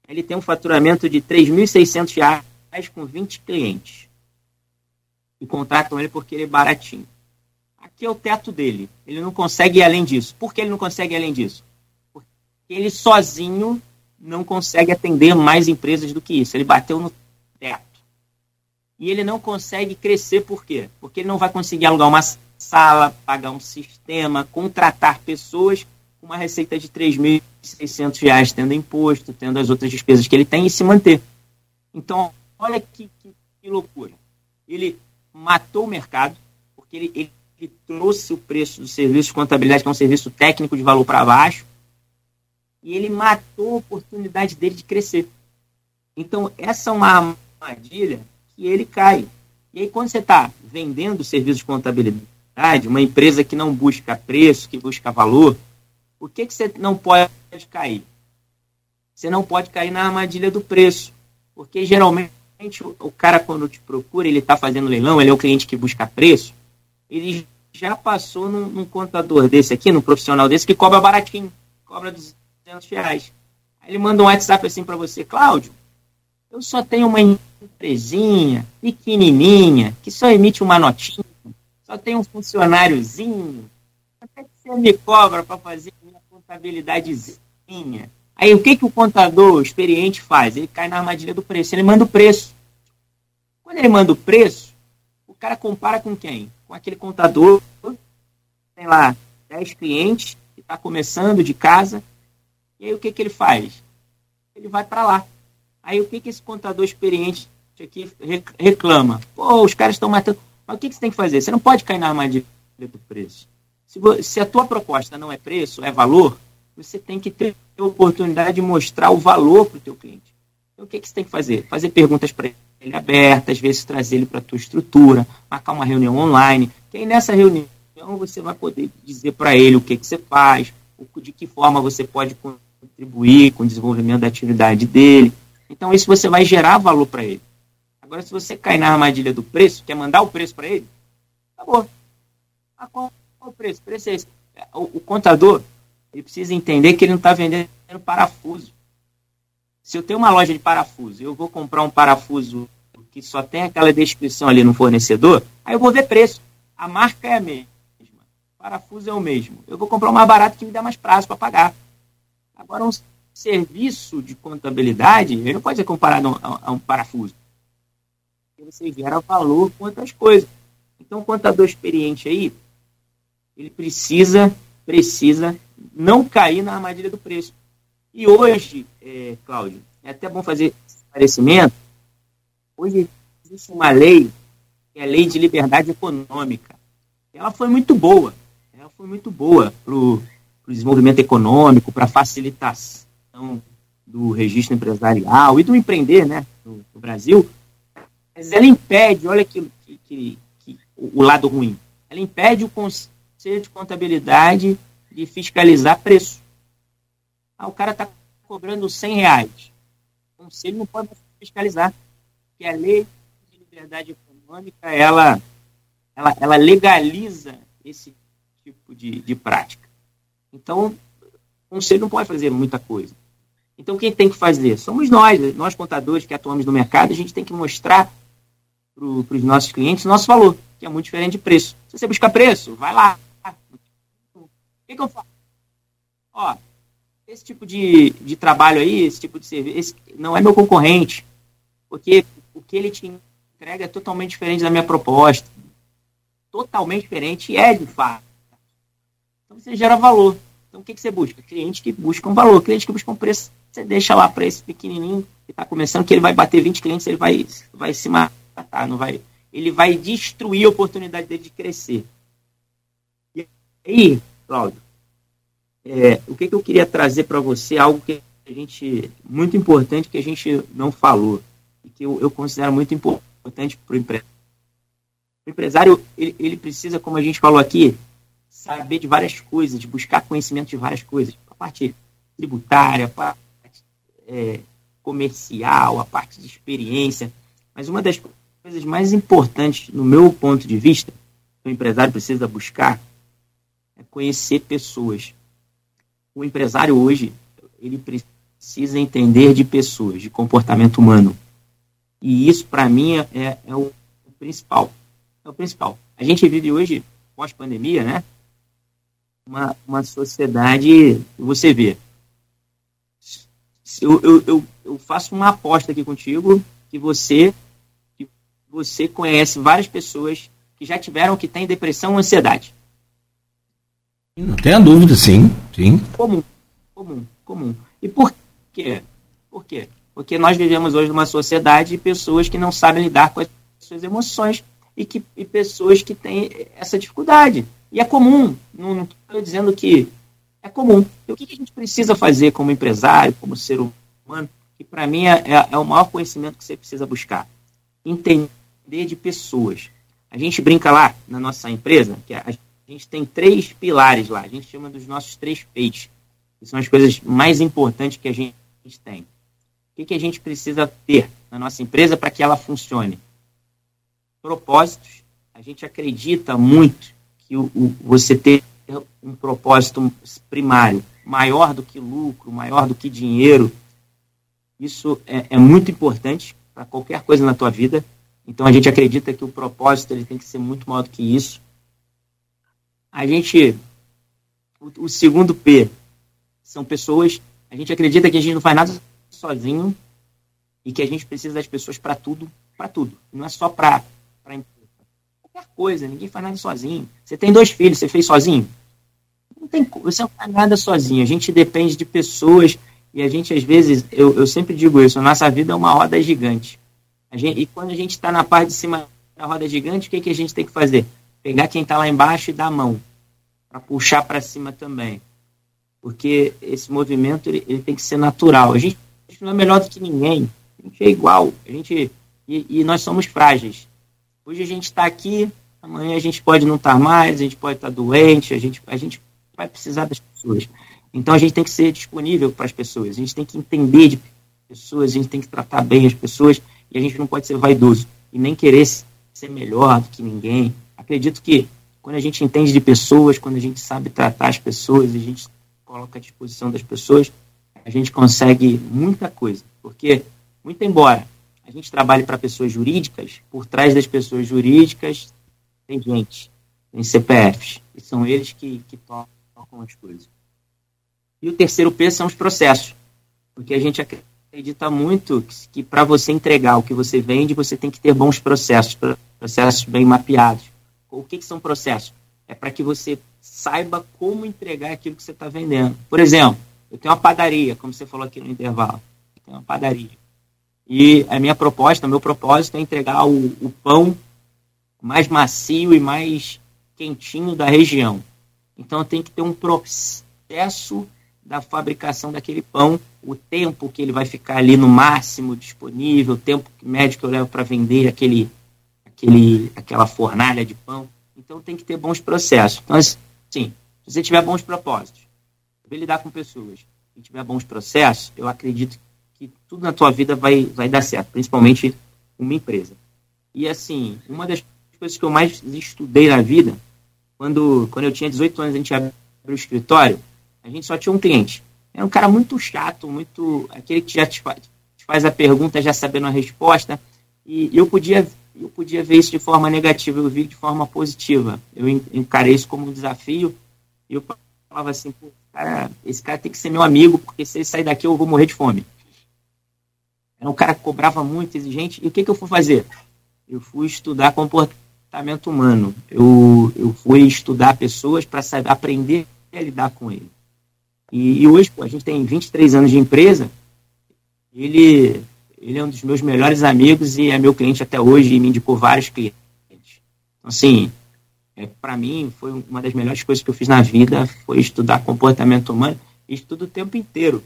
Ele tem um faturamento de 3.600 reais com 20 clientes. E contratam ele porque ele é baratinho. Aqui é o teto dele. Ele não consegue ir além disso. Por que ele não consegue ir além disso? Porque ele sozinho não consegue atender mais empresas do que isso. Ele bateu no teto. E ele não consegue crescer por quê? Porque ele não vai conseguir alugar uma sala, pagar um sistema, contratar pessoas com uma receita de R$ 3.600, tendo imposto, tendo as outras despesas que ele tem e se manter. Então, olha que, que, que loucura. Ele matou o mercado, porque ele, ele, ele trouxe o preço do serviço de contabilidade, que é um serviço técnico de valor para baixo, e ele matou a oportunidade dele de crescer. Então, essa é uma armadilha que ele cai. E aí, quando você está vendendo serviço de contabilidade, uma empresa que não busca preço, que busca valor, o que, que você não pode cair? Você não pode cair na armadilha do preço. Porque geralmente o cara, quando te procura, ele está fazendo leilão, ele é o cliente que busca preço, ele já passou num, num contador desse aqui, num profissional desse, que cobra baratinho, cobra 200 reais. Aí ele manda um WhatsApp assim para você, Cláudio, eu só tenho uma empresinha pequenininha, que só emite uma notinha, só tem um funcionáriozinho, até que você me cobra para fazer minha contabilidadezinha. Aí o que, que o contador experiente faz? Ele cai na armadilha do preço, ele manda o preço. Quando ele manda o preço, o cara compara com quem? Com aquele contador, tem lá 10 clientes, que está começando de casa, e aí o que, que ele faz? Ele vai para lá. Aí o que, que esse contador experiente aqui reclama? Pô, os caras estão matando. Mas o que, que você tem que fazer? Você não pode cair na armadilha do preço. Se, se a tua proposta não é preço, é valor, você tem que ter a oportunidade de mostrar o valor para o teu cliente. Então, o que, que você tem que fazer? Fazer perguntas para ele abertas, às vezes trazer ele para a tua estrutura, marcar uma reunião online, que aí nessa reunião você vai poder dizer para ele o que, que você faz, de que forma você pode contribuir com o desenvolvimento da atividade dele. Então, isso você vai gerar valor para ele. Agora, se você cair na armadilha do preço, quer mandar o preço para ele, acabou. Ah, qual, qual o preço? O preço é esse. O, o contador, ele precisa entender que ele não está vendendo parafuso. Se eu tenho uma loja de parafuso eu vou comprar um parafuso que só tem aquela descrição ali no fornecedor, aí eu vou ver preço. A marca é a mesma. O parafuso é o mesmo. Eu vou comprar um mais barato que me dá mais prazo para pagar. Agora, um serviço de contabilidade, ele não pode ser comparado a um, a um parafuso. Você gera valor com outras coisas. Então, o contador experiente aí, ele precisa, precisa não cair na armadilha do preço. E hoje, é, Cláudio, é até bom fazer esse esclarecimento. Hoje existe uma lei, que é a Lei de Liberdade Econômica. Ela foi muito boa. Ela foi muito boa para o desenvolvimento econômico, para a facilitação do registro empresarial e do empreender né, no, no Brasil. Mas ela impede, olha que, que, que, que o lado ruim, ela impede o Conselho de Contabilidade de fiscalizar preço. Ah, o cara está cobrando 100 reais. O conselho não pode fiscalizar, porque a lei de liberdade econômica, ela, ela, ela legaliza esse tipo de, de prática. Então, o conselho não pode fazer muita coisa. Então, quem tem que fazer? Somos nós, nós contadores que atuamos no mercado, a gente tem que mostrar para os nossos clientes o nosso valor, que é muito diferente de preço. Se você buscar preço, vai lá, que, que eu faço? Ó, esse tipo de, de trabalho aí, esse tipo de serviço, não é meu concorrente. Porque o que ele te entrega é totalmente diferente da minha proposta. Totalmente diferente, e é de fato. Então você gera valor. Então o que, que você busca? Clientes que buscam valor, clientes que buscam preço. Você deixa lá para esse pequenininho que está começando, que ele vai bater 20 clientes, ele vai, vai se matar, não vai, ele vai destruir a oportunidade dele de crescer. E aí, Cláudio, é, o que, que eu queria trazer para você, algo que a gente, muito importante que a gente não falou, e que eu, eu considero muito importante para o empresário. O empresário, ele, ele precisa, como a gente falou aqui, saber de várias coisas, de buscar conhecimento de várias coisas. A parte tributária, a parte é, comercial, a parte de experiência. Mas uma das mais importantes, no meu ponto de vista, que o empresário precisa buscar é conhecer pessoas. O empresário hoje, ele precisa entender de pessoas, de comportamento humano. E isso, para mim, é, é o principal. É o principal. A gente vive hoje, pós-pandemia, né? uma, uma sociedade. Você vê. Eu, eu, eu, eu faço uma aposta aqui contigo que você você conhece várias pessoas que já tiveram que têm depressão ou ansiedade. Não tenha dúvida, sim, sim. Comum, comum, comum. E por quê? Por quê? Porque nós vivemos hoje numa sociedade de pessoas que não sabem lidar com as suas emoções e, que, e pessoas que têm essa dificuldade. E é comum, não estou dizendo que é comum. E o que, a gente precisa fazer como empresário, como ser humano, que para mim é, é, é, o maior conhecimento que você precisa buscar? Entender de pessoas. A gente brinca lá na nossa empresa, que a gente tem três pilares lá, a gente chama dos nossos três peixes, que são as coisas mais importantes que a gente tem. O que, que a gente precisa ter na nossa empresa para que ela funcione? Propósitos. A gente acredita muito que o, o, você ter um propósito primário maior do que lucro, maior do que dinheiro, isso é, é muito importante para qualquer coisa na tua vida. Então a gente acredita que o propósito ele tem que ser muito maior do que isso. A gente, o, o segundo P são pessoas. A gente acredita que a gente não faz nada sozinho e que a gente precisa das pessoas para tudo, para tudo. Não é só para qualquer coisa, ninguém faz nada sozinho. Você tem dois filhos, você fez sozinho? Não tem, você não faz nada sozinho. A gente depende de pessoas e a gente, às vezes, eu, eu sempre digo isso, a nossa vida é uma roda gigante. Gente, e quando a gente está na parte de cima da roda gigante, o que, que a gente tem que fazer? Pegar quem está lá embaixo e dar a mão, para puxar para cima também. Porque esse movimento ele, ele, tem que ser natural. A gente, a gente, não é melhor do que ninguém. A gente é igual. A gente, e, e nós somos frágeis. Hoje a gente está aqui, amanhã a gente pode não estar tá mais, a gente pode estar tá doente, a gente, a gente vai precisar das pessoas. Então a gente tem que ser disponível para as pessoas, a gente tem que entender de pessoas, a gente tem que tratar bem as pessoas e a gente não pode ser vaidoso e nem querer ser melhor do que ninguém. Acredito que quando a gente entende de pessoas, quando a gente sabe tratar as pessoas, a gente coloca à disposição das pessoas, a gente consegue muita coisa. Porque, muito embora a gente trabalha para pessoas jurídicas, por trás das pessoas jurídicas tem gente, tem CPFs, e são eles que, que tocam as coisas. E o terceiro P são os processos, porque a gente acredita muito que, que para você entregar o que você vende, você tem que ter bons processos, processos bem mapeados. O que, que são processos? É para que você saiba como entregar aquilo que você está vendendo. Por exemplo, eu tenho uma padaria, como você falou aqui no intervalo. Eu tenho uma padaria. E a minha proposta, meu propósito é entregar o, o pão mais macio e mais quentinho da região. Então tem que ter um processo da fabricação daquele pão, o tempo que ele vai ficar ali no máximo disponível, o tempo médio que eu levo para vender aquele, aquele, aquela fornalha de pão. Então tem que ter bons processos. Então, assim, se você tiver bons propósitos, saber lidar com pessoas e tiver bons processos, eu acredito que tudo na tua vida vai, vai dar certo, principalmente uma empresa. E assim, uma das coisas que eu mais estudei na vida, quando, quando eu tinha 18 anos, a gente abriu o escritório, a gente só tinha um cliente. Era um cara muito chato, muito. aquele que já te faz, te faz a pergunta já sabendo a resposta. E eu podia, eu podia ver isso de forma negativa, eu vi de forma positiva. Eu encarei isso como um desafio. E eu falava assim, cara, esse cara tem que ser meu amigo, porque se ele sair daqui eu vou morrer de fome. Era um cara que cobrava muito, exigente. E o que, que eu fui fazer? Eu fui estudar comportamento humano. Eu, eu fui estudar pessoas para aprender a lidar com ele. E, e hoje, pô, a gente tem 23 anos de empresa. Ele, ele é um dos meus melhores amigos e é meu cliente até hoje e me indicou vários clientes. Então, assim, é, para mim, foi uma das melhores coisas que eu fiz na vida, foi estudar comportamento humano. Estudo o tempo inteiro,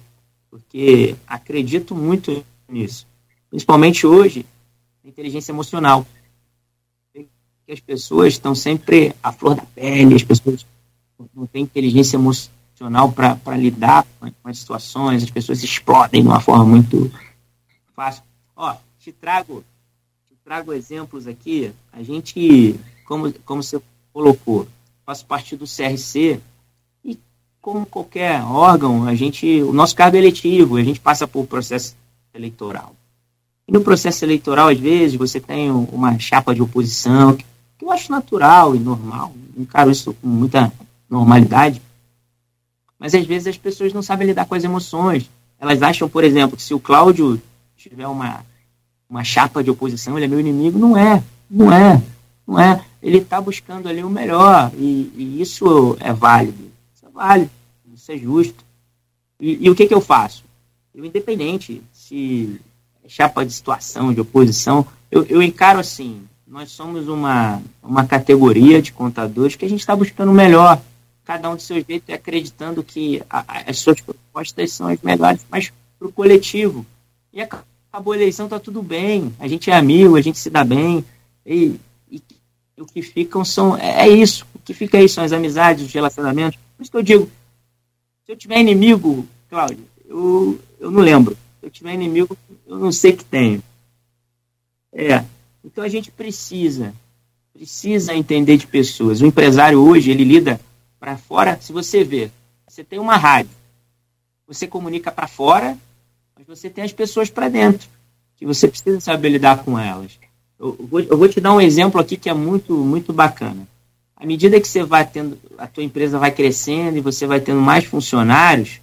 porque acredito muito nisso. Principalmente hoje, inteligência emocional. Que as pessoas estão sempre à flor da pele, as pessoas não têm inteligência emocional para lidar com as situações, as pessoas explodem de uma forma muito fácil. Ó, te trago, te trago exemplos aqui. A gente, como, como você colocou, faço parte do CRC e como qualquer órgão, a gente, o nosso cargo é eletivo, a gente passa por processo eleitoral. E no processo eleitoral, às vezes, você tem uma chapa de oposição, que eu acho natural e normal, encaro isso com muita normalidade, mas às vezes as pessoas não sabem lidar com as emoções. Elas acham, por exemplo, que se o Cláudio tiver uma, uma chapa de oposição, ele é meu inimigo. Não é, não é, não é. Ele está buscando ali o melhor e, e, isso é válido. Isso é válido, isso é justo. E, e o que, que eu faço? Eu, independente se é chapa de situação, de oposição, eu, eu encaro assim, nós somos uma, uma categoria de contadores que a gente está buscando o melhor, cada um do seu jeito e acreditando que a, as suas propostas são as melhores, mas para o coletivo. E acabou a eleição, está tudo bem, a gente é amigo, a gente se dá bem, e, e o que ficam são, é, é isso, o que fica aí são as amizades, os relacionamentos. Por isso que eu digo, se eu tiver inimigo, Cláudio, eu, eu não lembro. Se eu tiver inimigo, eu não sei que tenho. É. Então a gente precisa, precisa entender de pessoas. O empresário hoje, ele lida para fora. Se você vê, você tem uma rádio, você comunica para fora, mas você tem as pessoas para dentro, que você precisa saber lidar com elas. Eu vou, eu vou te dar um exemplo aqui que é muito, muito bacana. À medida que você vai tendo, a tua empresa vai crescendo e você vai tendo mais funcionários,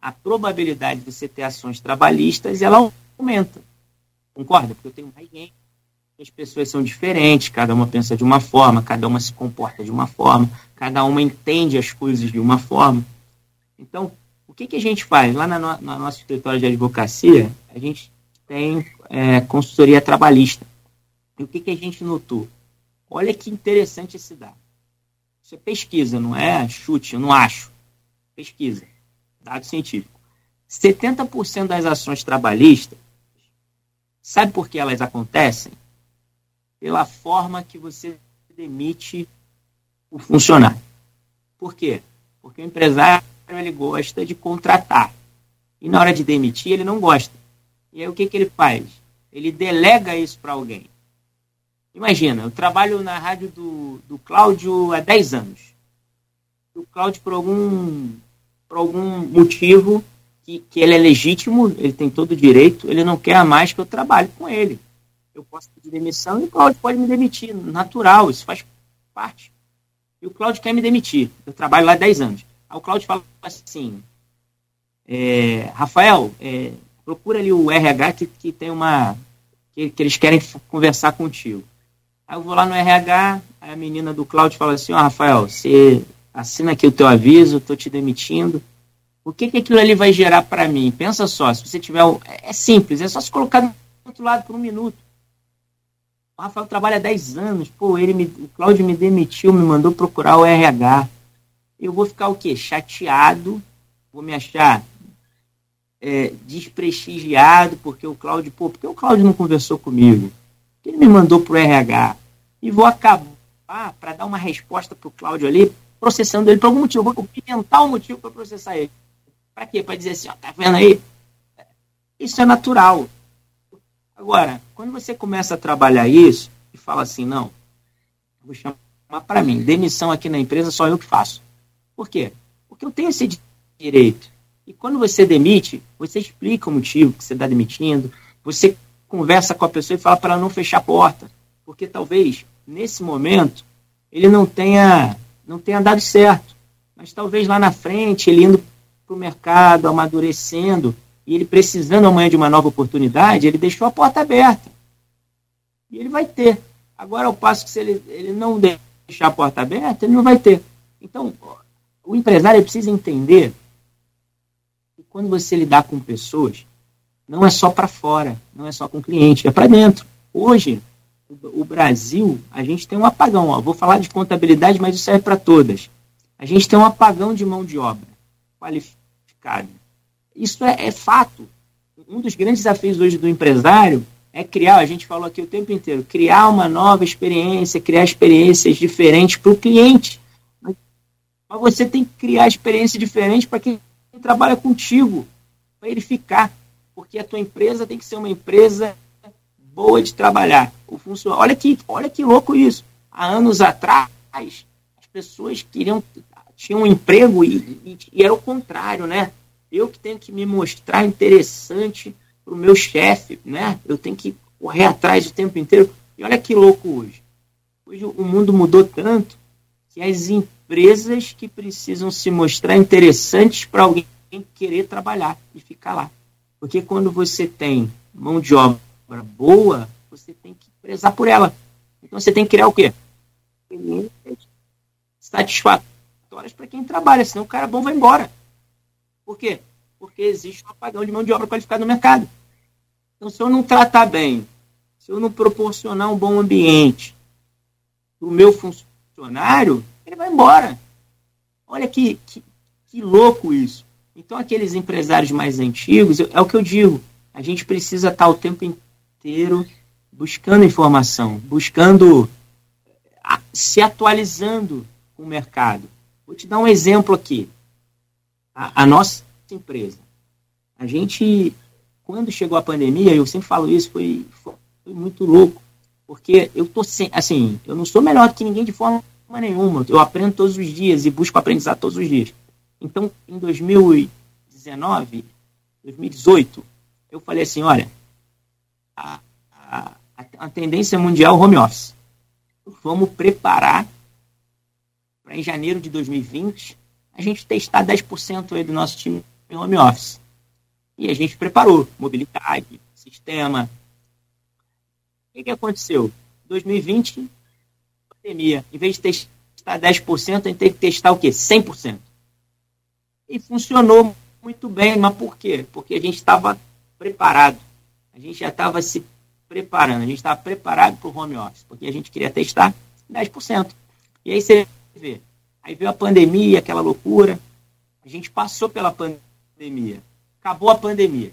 a probabilidade de você ter ações trabalhistas ela aumenta. Concorda? Porque eu tenho mais gente, as pessoas são diferentes, cada uma pensa de uma forma, cada uma se comporta de uma forma, cada uma entende as coisas de uma forma. Então, o que, que a gente faz? Lá na, no, na nossa escritório de advocacia, a gente tem é, consultoria trabalhista. E o que, que a gente notou? Olha que interessante esse dado. Isso é pesquisa, não é chute, eu não acho. Pesquisa dado científico. 70% das ações trabalhistas, sabe por que elas acontecem? Pela forma que você demite o funcionário. Por quê? Porque o empresário ele gosta de contratar. E na hora de demitir, ele não gosta. E aí o que, que ele faz? Ele delega isso para alguém. Imagina, eu trabalho na rádio do, do Cláudio há 10 anos. O Cláudio, por algum por algum motivo que, que ele é legítimo, ele tem todo o direito, ele não quer mais que eu trabalhe com ele. Eu posso pedir demissão e o Cláudio pode me demitir, natural, isso faz parte. E o Cláudio quer me demitir, eu trabalho lá há 10 anos. Aí o Cláudio fala assim, é, Rafael, é, procura ali o RH que, que tem uma. Que, que, eles querem conversar contigo. Aí eu vou lá no RH, aí a menina do Cláudio fala assim, ó, oh, Rafael, você assina aqui o teu aviso, estou te demitindo. O que, que aquilo ali vai gerar para mim? Pensa só, se você tiver. É simples, é só se colocar do outro lado por um minuto. Rafael trabalha 10 anos, pô, ele me, o Cláudio me demitiu, me mandou procurar o RH. Eu vou ficar o quê? Chateado, vou me achar é, desprestigiado, porque o Cláudio, pô, porque o Cláudio não conversou comigo? Ele me mandou pro RH. E vou acabar para dar uma resposta pro Cláudio ali, processando ele por algum motivo. Vou inventar um motivo para processar ele. Para quê? Para dizer assim, ó, tá vendo aí? Isso é natural. Agora, quando você começa a trabalhar isso e fala assim, não, vou chamar para mim, demissão aqui na empresa só eu que faço. Por quê? Porque eu tenho esse direito. E quando você demite, você explica o motivo que você está demitindo, você conversa com a pessoa e fala para ela não fechar a porta. Porque talvez, nesse momento, ele não tenha não tenha dado certo. Mas talvez lá na frente, ele indo para o mercado, amadurecendo, e ele precisando amanhã de uma nova oportunidade, ele deixou a porta aberta. E ele vai ter. Agora, ao passo que se ele, ele não deixar a porta aberta, ele não vai ter. Então, o empresário precisa entender que quando você lidar com pessoas, não é só para fora, não é só com cliente, é para dentro. Hoje, o Brasil, a gente tem um apagão. Ó. Vou falar de contabilidade, mas isso serve para todas. A gente tem um apagão de mão de obra qualificada. Isso é, é fato. Um dos grandes desafios hoje do empresário é criar, a gente falou aqui o tempo inteiro, criar uma nova experiência, criar experiências diferentes para o cliente. Mas, mas você tem que criar experiência diferente para quem trabalha contigo, para ele ficar. Porque a tua empresa tem que ser uma empresa boa de trabalhar. O funcionário, olha que, olha que louco isso. Há anos atrás, as pessoas queriam tinham um emprego e, e, e era o contrário, né? Eu que tenho que me mostrar interessante para o meu chefe, né? Eu tenho que correr atrás o tempo inteiro. E olha que louco hoje. Hoje o mundo mudou tanto que as empresas que precisam se mostrar interessantes para alguém querer trabalhar e ficar lá. Porque quando você tem mão de obra boa, você tem que prezar por ela. Então você tem que criar o quê? Satisfatórias para quem trabalha, senão o cara bom vai embora. Por quê? Porque existe um apagão de mão de obra qualificada no mercado. Então, se eu não tratar bem, se eu não proporcionar um bom ambiente para o meu funcionário, ele vai embora. Olha que, que, que louco isso. Então, aqueles empresários mais antigos, é o que eu digo, a gente precisa estar o tempo inteiro buscando informação, buscando se atualizando com o mercado. Vou te dar um exemplo aqui a, nossa empresa. A gente, quando chegou a pandemia, eu sempre falo isso, foi, foi muito louco, porque eu tô sem, assim, eu não sou melhor que ninguém de forma nenhuma. Eu aprendo todos os dias e busco aprendizado todos os dias. Então, em 2019, 2018, eu falei assim, olha, a, a, a tendência mundial é home office. Vamos preparar para em janeiro de 2020 a gente testar 10% aí do nosso time em home office. E a gente preparou mobilidade, sistema. O que, que aconteceu? 2020, pandemia. Em vez de testar 10%, a gente tem que testar o quê? 100%. E funcionou muito bem, mas por quê? Porque a gente estava preparado. A gente já estava se preparando, a gente estava preparado para o home office, porque a gente queria testar 10%. E aí você vê, Aí veio a pandemia, aquela loucura. A gente passou pela pandemia. Acabou a pandemia.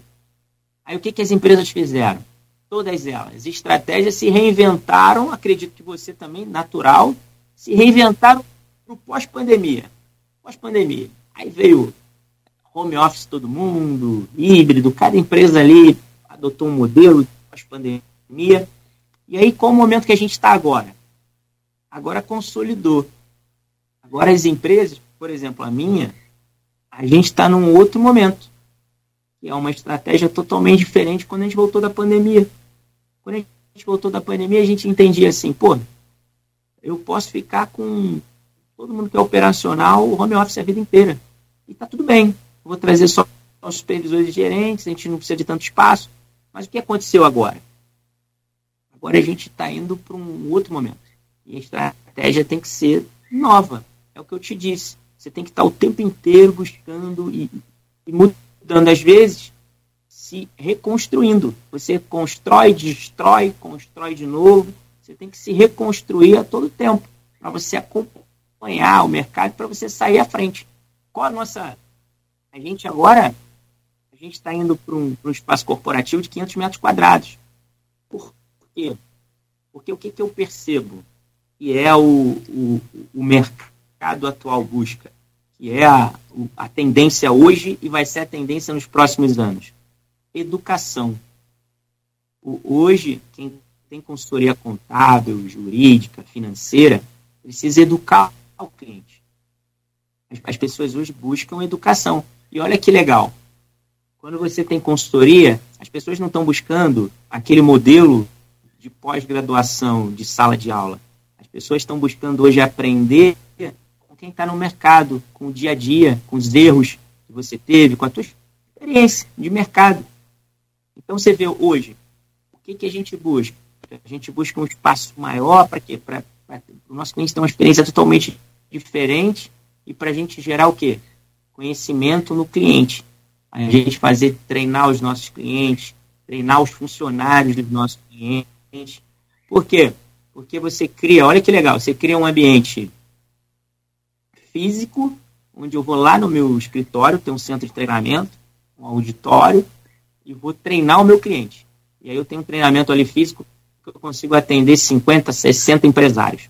Aí o que, que as empresas fizeram? Todas elas, estratégias se reinventaram, acredito que você também, natural, se reinventaram para o pós-pandemia. Pós-pandemia. Aí veio home office todo mundo, híbrido, cada empresa ali adotou um modelo pós-pandemia. E aí, qual o momento que a gente está agora? Agora consolidou. Agora, as empresas, por exemplo, a minha, a gente está num outro momento, que é uma estratégia totalmente diferente quando a gente voltou da pandemia. Quando a gente voltou da pandemia, a gente entendia assim, pô, eu posso ficar com todo mundo que é operacional, home office a vida inteira. E tá tudo bem. Eu vou trazer só os supervisores e gerentes, a gente não precisa de tanto espaço. Mas o que aconteceu agora? Agora a gente está indo para um outro momento. E a estratégia tem que ser nova. É o que eu te disse. Você tem que estar o tempo inteiro buscando e, e mudando. Às vezes, se reconstruindo. Você constrói, destrói, constrói de novo. Você tem que se reconstruir a todo tempo para você acompanhar o mercado, para você sair à frente. Qual a nossa. A gente agora a gente está indo para um, um, espaço corporativo de 500 metros quadrados. Por quê? Porque o que, que eu percebo? Que é o, o, o mercado mercado atual busca, que é a, a tendência hoje e vai ser a tendência nos próximos anos? Educação. O, hoje, quem tem consultoria contábil, jurídica, financeira, precisa educar o cliente. As, as pessoas hoje buscam educação. E olha que legal. Quando você tem consultoria, as pessoas não estão buscando aquele modelo de pós-graduação, de sala de aula. As pessoas estão buscando hoje aprender quem está no mercado, com o dia a dia, com os erros que você teve, com a tua experiência de mercado. Então você vê hoje, o que, que a gente busca? A gente busca um espaço maior para quê? Para o nosso cliente ter uma experiência totalmente diferente e para a gente gerar o quê? Conhecimento no cliente. A gente fazer treinar os nossos clientes, treinar os funcionários dos nossos clientes. Por quê? Porque você cria, olha que legal, você cria um ambiente físico, onde eu vou lá no meu escritório, tem um centro de treinamento, um auditório, e vou treinar o meu cliente. E aí eu tenho um treinamento ali físico que eu consigo atender 50, 60 empresários.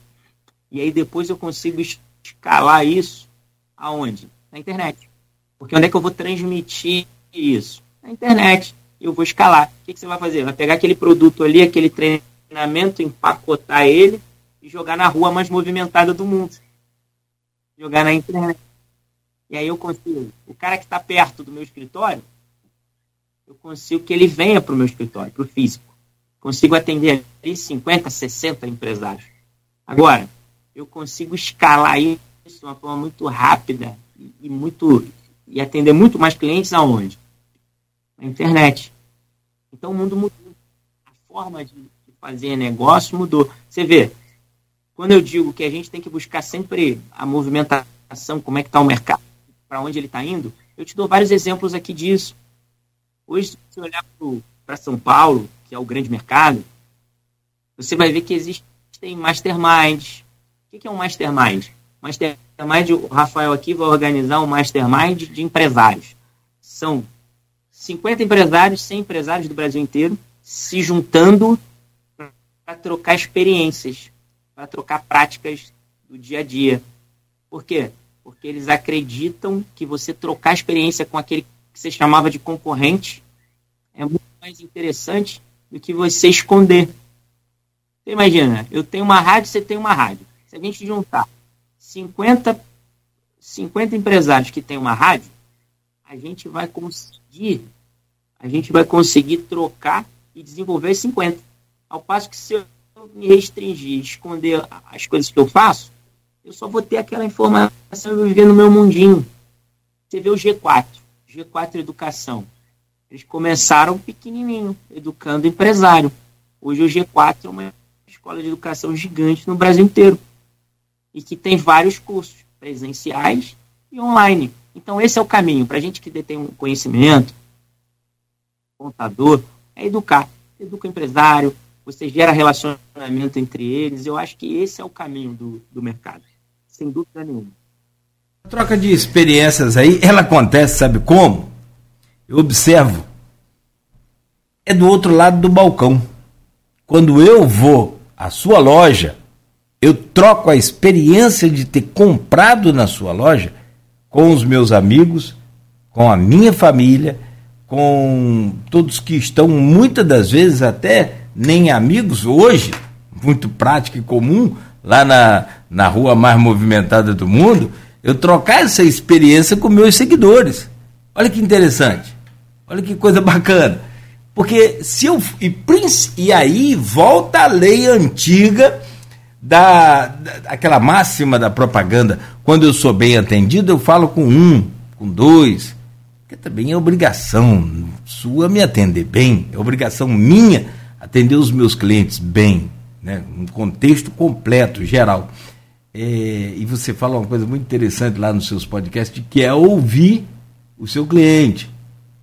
E aí depois eu consigo escalar isso aonde? Na internet. Porque onde é que eu vou transmitir isso? Na internet. Eu vou escalar. O que, que você vai fazer? Vai pegar aquele produto ali, aquele treinamento, empacotar ele e jogar na rua mais movimentada do mundo. Jogar na internet. E aí eu consigo. O cara que está perto do meu escritório, eu consigo que ele venha para o meu escritório, para o físico. Consigo atender ali 50, 60 empresários. Agora, eu consigo escalar isso de uma forma muito rápida e muito e atender muito mais clientes aonde? Na internet. Então o mundo mudou. A forma de fazer negócio mudou. Você vê, quando eu digo que a gente tem que buscar sempre a movimentação, como é que está o mercado, para onde ele está indo, eu te dou vários exemplos aqui disso. Hoje, se você olhar para São Paulo, que é o grande mercado, você vai ver que existem masterminds. O que é um mastermind? Mastermind, o Rafael aqui vai organizar um mastermind de empresários. São 50 empresários, 100 empresários do Brasil inteiro se juntando para trocar experiências, para trocar práticas do dia a dia. Por quê? Porque eles acreditam que você trocar experiência com aquele que você chamava de concorrente, é muito mais interessante do que você esconder. Você imagina, eu tenho uma rádio, você tem uma rádio. Se a gente juntar 50, 50 empresários que têm uma rádio, a gente vai conseguir, a gente vai conseguir trocar e desenvolver 50. Ao passo que se me restringir, esconder as coisas que eu faço, eu só vou ter aquela informação e viver no meu mundinho. Você vê o G4. G4 Educação. Eles começaram pequenininho, educando empresário. Hoje o G4 é uma escola de educação gigante no Brasil inteiro. E que tem vários cursos presenciais e online. Então esse é o caminho. Para a gente que detém um conhecimento, contador, é educar. Educa o empresário, você gera relacionamento entre eles. Eu acho que esse é o caminho do, do mercado. Sem dúvida nenhuma. A troca de experiências aí, ela acontece, sabe como? Eu observo. É do outro lado do balcão. Quando eu vou à sua loja, eu troco a experiência de ter comprado na sua loja com os meus amigos, com a minha família, com todos que estão muitas das vezes até nem amigos hoje, muito prático e comum, lá na, na rua mais movimentada do mundo, eu trocar essa experiência com meus seguidores. Olha que interessante. Olha que coisa bacana. Porque se eu. E, e aí volta a lei antiga da, da aquela máxima da propaganda. Quando eu sou bem atendido, eu falo com um, com dois. Porque também é obrigação sua me atender bem, é obrigação minha atender os meus clientes bem, né? um contexto completo, geral. É, e você fala uma coisa muito interessante lá nos seus podcasts, que é ouvir o seu cliente,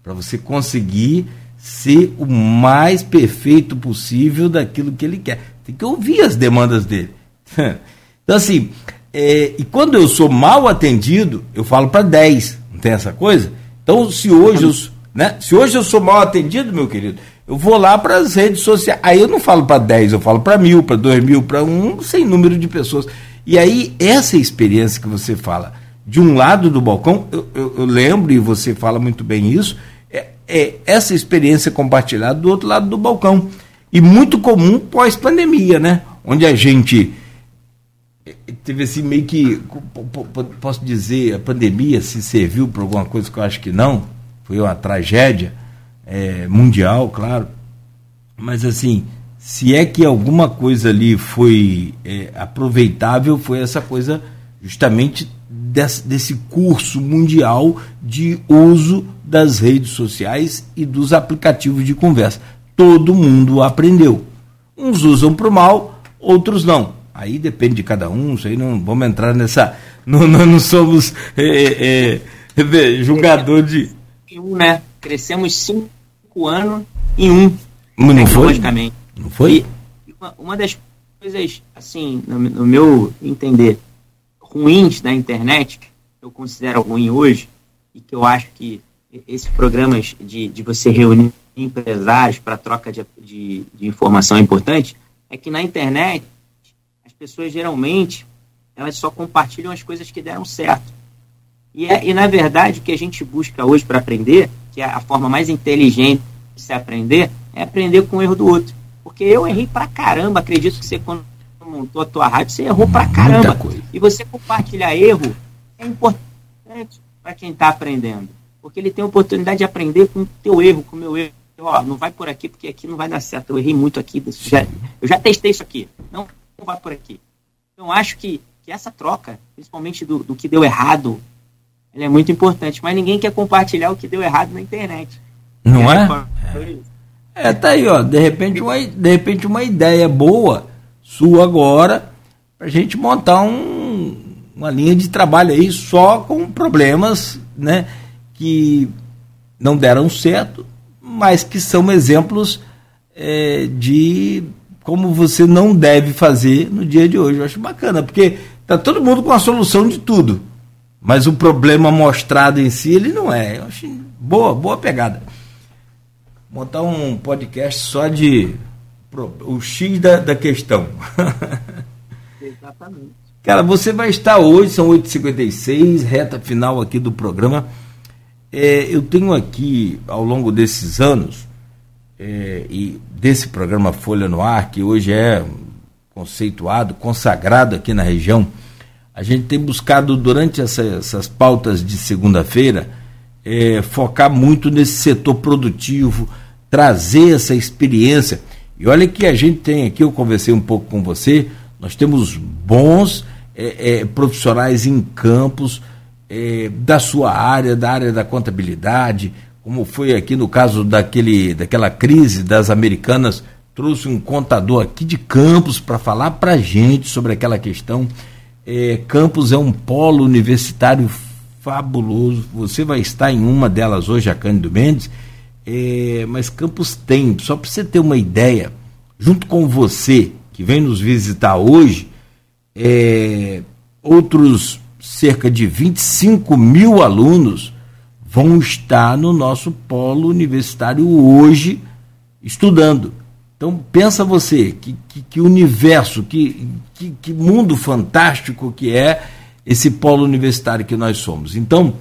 para você conseguir ser o mais perfeito possível daquilo que ele quer. Tem que ouvir as demandas dele. Então, assim, é, e quando eu sou mal atendido, eu falo para 10, não tem essa coisa? Então, se hoje, eu, né, se hoje eu sou mal atendido, meu querido, eu vou lá para as redes sociais. Aí eu não falo para 10, eu falo para mil, para dois mil, para um sem número de pessoas. E aí, essa experiência que você fala, de um lado do balcão, eu, eu, eu lembro, e você fala muito bem isso, é, é, essa experiência compartilhada do outro lado do balcão. E muito comum pós-pandemia, né? Onde a gente é, teve assim meio que, posso dizer, a pandemia se serviu para alguma coisa que eu acho que não, foi uma tragédia é, mundial, claro, mas assim, se é que alguma coisa ali foi é, aproveitável, foi essa coisa justamente desse, desse curso mundial de uso das redes sociais e dos aplicativos de conversa. Todo mundo aprendeu. Uns usam para o mal, outros não. Aí depende de cada um, isso aí não vamos entrar nessa. Não, não, não somos é, é, é, julgador de. Né? Crescemos anos em um. Não foi? Não foi? E uma, uma das coisas, assim, no, no, meu entender, ruins da internet, que eu considero ruim hoje, e que eu acho que esses programas de, de você reunir empresários para troca de, de, de informação é importante, é que na internet as pessoas geralmente elas só compartilham as coisas que deram certo. E, é, e na verdade, o que a gente busca hoje para aprender, que é a forma mais inteligente de se aprender, é aprender com o erro do outro. Porque eu errei pra caramba, acredito que você, quando montou a tua rádio, você errou pra caramba. E você compartilhar erro é importante para quem está aprendendo. Porque ele tem a oportunidade de aprender com o teu erro, com o meu erro. Ó, não vai por aqui, porque aqui não vai dar certo. Eu errei muito aqui. Já, eu já testei isso aqui. Não, não vai por aqui. Então, acho que, que essa troca, principalmente do, do que deu errado, é muito importante. Mas ninguém quer compartilhar o que deu errado na internet. Não é? é? É, tá aí, ó. De repente, uma, de repente uma ideia boa sua agora pra gente montar um, uma linha de trabalho aí só com problemas, né? Que não deram certo, mas que são exemplos é, de como você não deve fazer no dia de hoje. Eu acho bacana, porque tá todo mundo com a solução de tudo, mas o problema mostrado em si ele não é. Eu acho boa, boa pegada montar um podcast só de o X da, da questão. Exatamente. Cara, você vai estar hoje, são 8h56, reta final aqui do programa. É, eu tenho aqui, ao longo desses anos, é, e desse programa Folha no Ar, que hoje é conceituado, consagrado aqui na região, a gente tem buscado, durante essa, essas pautas de segunda-feira, é, focar muito nesse setor produtivo, trazer essa experiência. E olha que a gente tem aqui, eu conversei um pouco com você, nós temos bons é, é, profissionais em campos é, da sua área, da área da contabilidade, como foi aqui no caso daquele, daquela crise das americanas, trouxe um contador aqui de Campos para falar para a gente sobre aquela questão. É, Campos é um polo universitário fabuloso. Você vai estar em uma delas hoje, a Cândido Mendes, é, mas Campos tem, só para você ter uma ideia, junto com você que vem nos visitar hoje, é, outros cerca de 25 mil alunos vão estar no nosso polo universitário hoje estudando. Então pensa você, que, que, que universo, que, que, que, mundo fantástico que é esse polo universitário que nós somos. Então,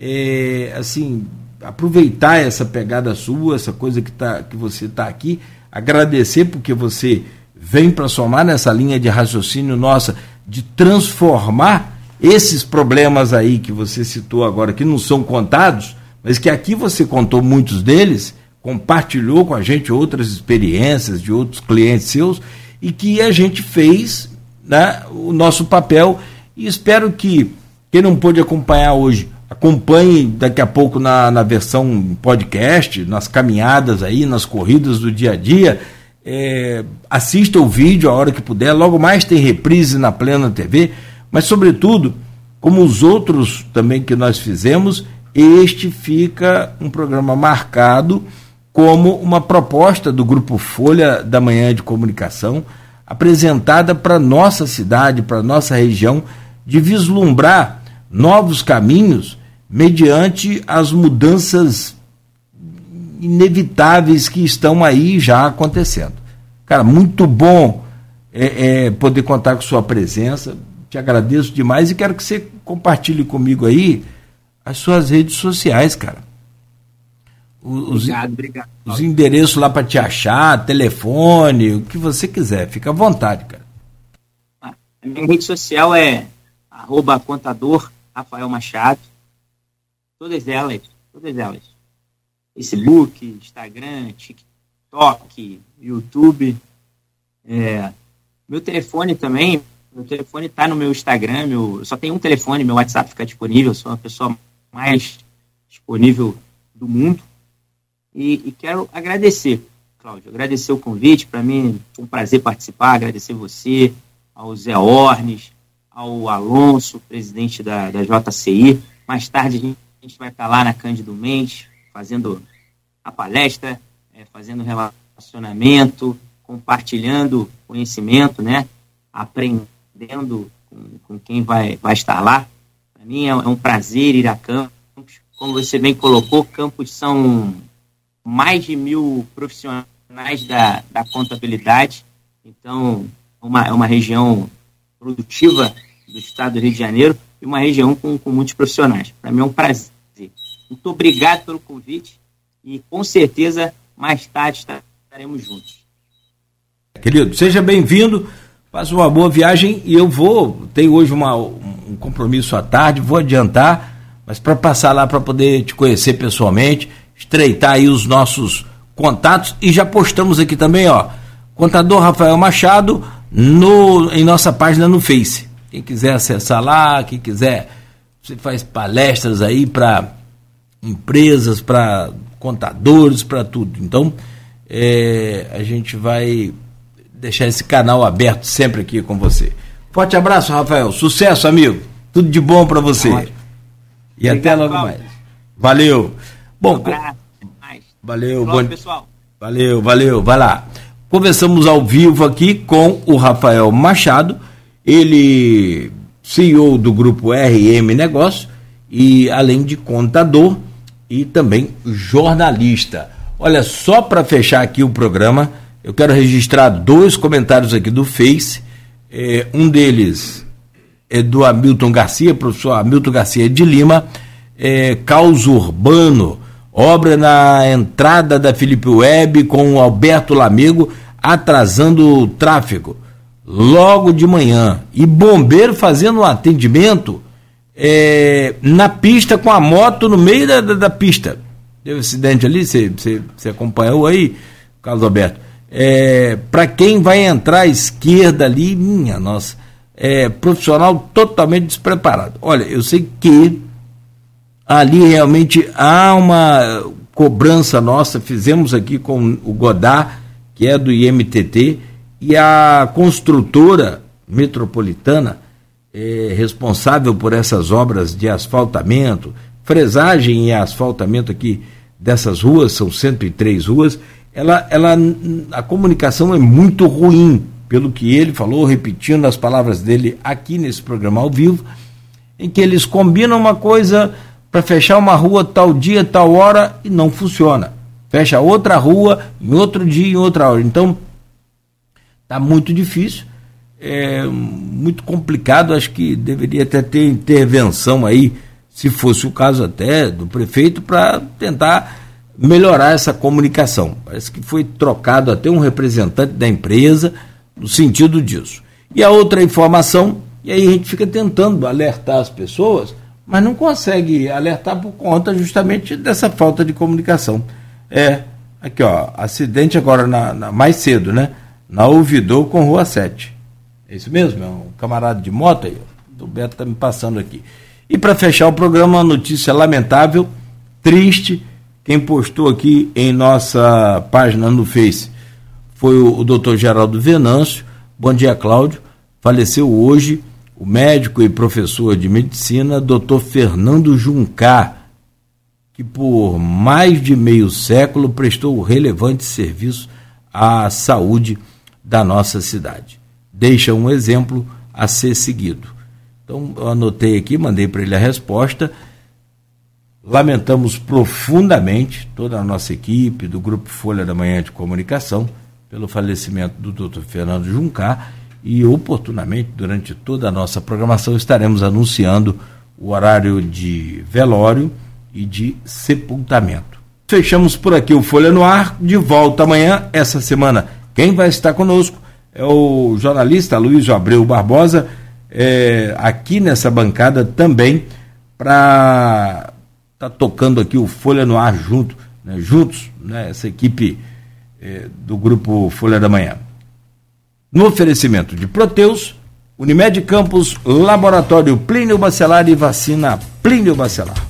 é, assim, aproveitar essa pegada sua, essa coisa que, tá, que você está aqui, agradecer porque você vem para somar nessa linha de raciocínio nossa de transformar esses problemas aí que você citou agora, que não são contados, mas que aqui você contou muitos deles, compartilhou com a gente outras experiências de outros clientes seus e que a gente fez né, o nosso papel e espero que quem não pôde acompanhar hoje Acompanhe daqui a pouco na, na versão podcast, nas caminhadas aí, nas corridas do dia a dia. É, assista o vídeo a hora que puder. Logo mais tem reprise na Plena TV. Mas, sobretudo, como os outros também que nós fizemos, este fica um programa marcado como uma proposta do Grupo Folha da Manhã de Comunicação, apresentada para nossa cidade, para nossa região, de vislumbrar novos caminhos mediante as mudanças inevitáveis que estão aí já acontecendo. Cara, muito bom é, é, poder contar com sua presença. Te agradeço demais e quero que você compartilhe comigo aí as suas redes sociais, cara. Os, obrigado, obrigado. Os endereços lá para te achar, telefone, o que você quiser. Fica à vontade, cara. A minha rede social é arroba contador Rafael Machado. Todas elas, todas elas. Facebook, Instagram, TikTok, YouTube. É, meu telefone também, Meu telefone está no meu Instagram, meu, eu só tenho um telefone, meu WhatsApp fica disponível, sou uma pessoa mais disponível do mundo. E, e quero agradecer, Cláudio, agradecer o convite. Para mim foi um prazer participar, agradecer você, ao Zé Ornes, ao Alonso, presidente da, da JCI. Mais tarde a gente vai estar lá na Cândido Mendes, fazendo a palestra, é, fazendo relacionamento, compartilhando conhecimento, né? aprendendo com, com quem vai, vai estar lá. Para mim é, é, um prazer ir a campos. Como você bem colocou, campos são mais de mil profissionais da, da contabilidade. Então, uma, é uma região produtiva do estado do Rio de Janeiro e uma região com, com muitos profissionais. Para mim é um prazer. Muito obrigado pelo convite e com certeza mais tarde estaremos juntos. Querido, seja bem-vindo. Faça uma boa viagem e eu vou. Tenho hoje uma, um compromisso à tarde, vou adiantar, mas para passar lá para poder te conhecer pessoalmente, estreitar aí os nossos contatos e já postamos aqui também, ó. Contador Rafael Machado no, em nossa página no Face. Quem quiser acessar lá, quem quiser, você faz palestras aí para empresas, para contadores, para tudo. Então, é, a gente vai deixar esse canal aberto sempre aqui com você. Forte abraço, Rafael. Sucesso, amigo. Tudo de bom para você. E Obrigado, até logo mais. Valeu. Bom, um abraço. valeu, bom pessoal. Valeu, valeu. Vai lá. Conversamos ao vivo aqui com o Rafael Machado, ele CEO do grupo RM Negócio e além de contador e também jornalista. Olha, só para fechar aqui o programa, eu quero registrar dois comentários aqui do Face. É, um deles é do Hamilton Garcia, professor Hamilton Garcia de Lima, é, Caos Urbano, obra na entrada da Felipe Web com o Alberto Lamego atrasando o tráfego logo de manhã. E bombeiro fazendo um atendimento é, na pista com a moto no meio da, da, da pista. Teve um acidente ali, você, acompanhou aí, Carlos Alberto? é, para quem vai entrar à esquerda ali, minha nossa, é, profissional totalmente despreparado. Olha, eu sei que ali realmente há uma cobrança nossa, fizemos aqui com o Godard, que é do IMTT, e a construtora metropolitana é, responsável por essas obras de asfaltamento, fresagem e asfaltamento aqui dessas ruas, são 103 ruas, ela, ela, a comunicação é muito ruim, pelo que ele falou, repetindo as palavras dele aqui nesse programa ao vivo, em que eles combinam uma coisa para fechar uma rua tal dia, tal hora e não funciona. Fecha outra rua em outro dia, em outra hora. Então, está muito difícil, é muito complicado. Acho que deveria até ter intervenção aí, se fosse o caso até do prefeito, para tentar melhorar essa comunicação. Parece que foi trocado até um representante da empresa no sentido disso. E a outra informação, e aí a gente fica tentando alertar as pessoas, mas não consegue alertar por conta justamente dessa falta de comunicação. É, aqui ó, acidente agora na, na mais cedo, né? Na Ouvidor com Rua 7. É isso mesmo? É um camarada de moto aí. O Beto está me passando aqui. E para fechar o programa, uma notícia lamentável, triste, quem postou aqui em nossa página no Face foi o, o doutor Geraldo Venâncio. Bom dia, Cláudio. Faleceu hoje o médico e professor de medicina, doutor Fernando Juncar, que por mais de meio século prestou relevante serviço à saúde da nossa cidade. Deixa um exemplo a ser seguido. Então, eu anotei aqui, mandei para ele a resposta Lamentamos profundamente toda a nossa equipe do Grupo Folha da Manhã de Comunicação pelo falecimento do Dr. Fernando Juncar e oportunamente durante toda a nossa programação estaremos anunciando o horário de velório e de sepultamento. Fechamos por aqui o Folha no Ar, de volta amanhã, essa semana. Quem vai estar conosco é o jornalista Luiz Abreu Barbosa, é, aqui nessa bancada também, para está tocando aqui o Folha no Ar junto, né, juntos, né, essa equipe eh, do grupo Folha da Manhã. No oferecimento de Proteus, Unimed Campos, Laboratório Plínio Bacelar e Vacina Plínio Bacelar.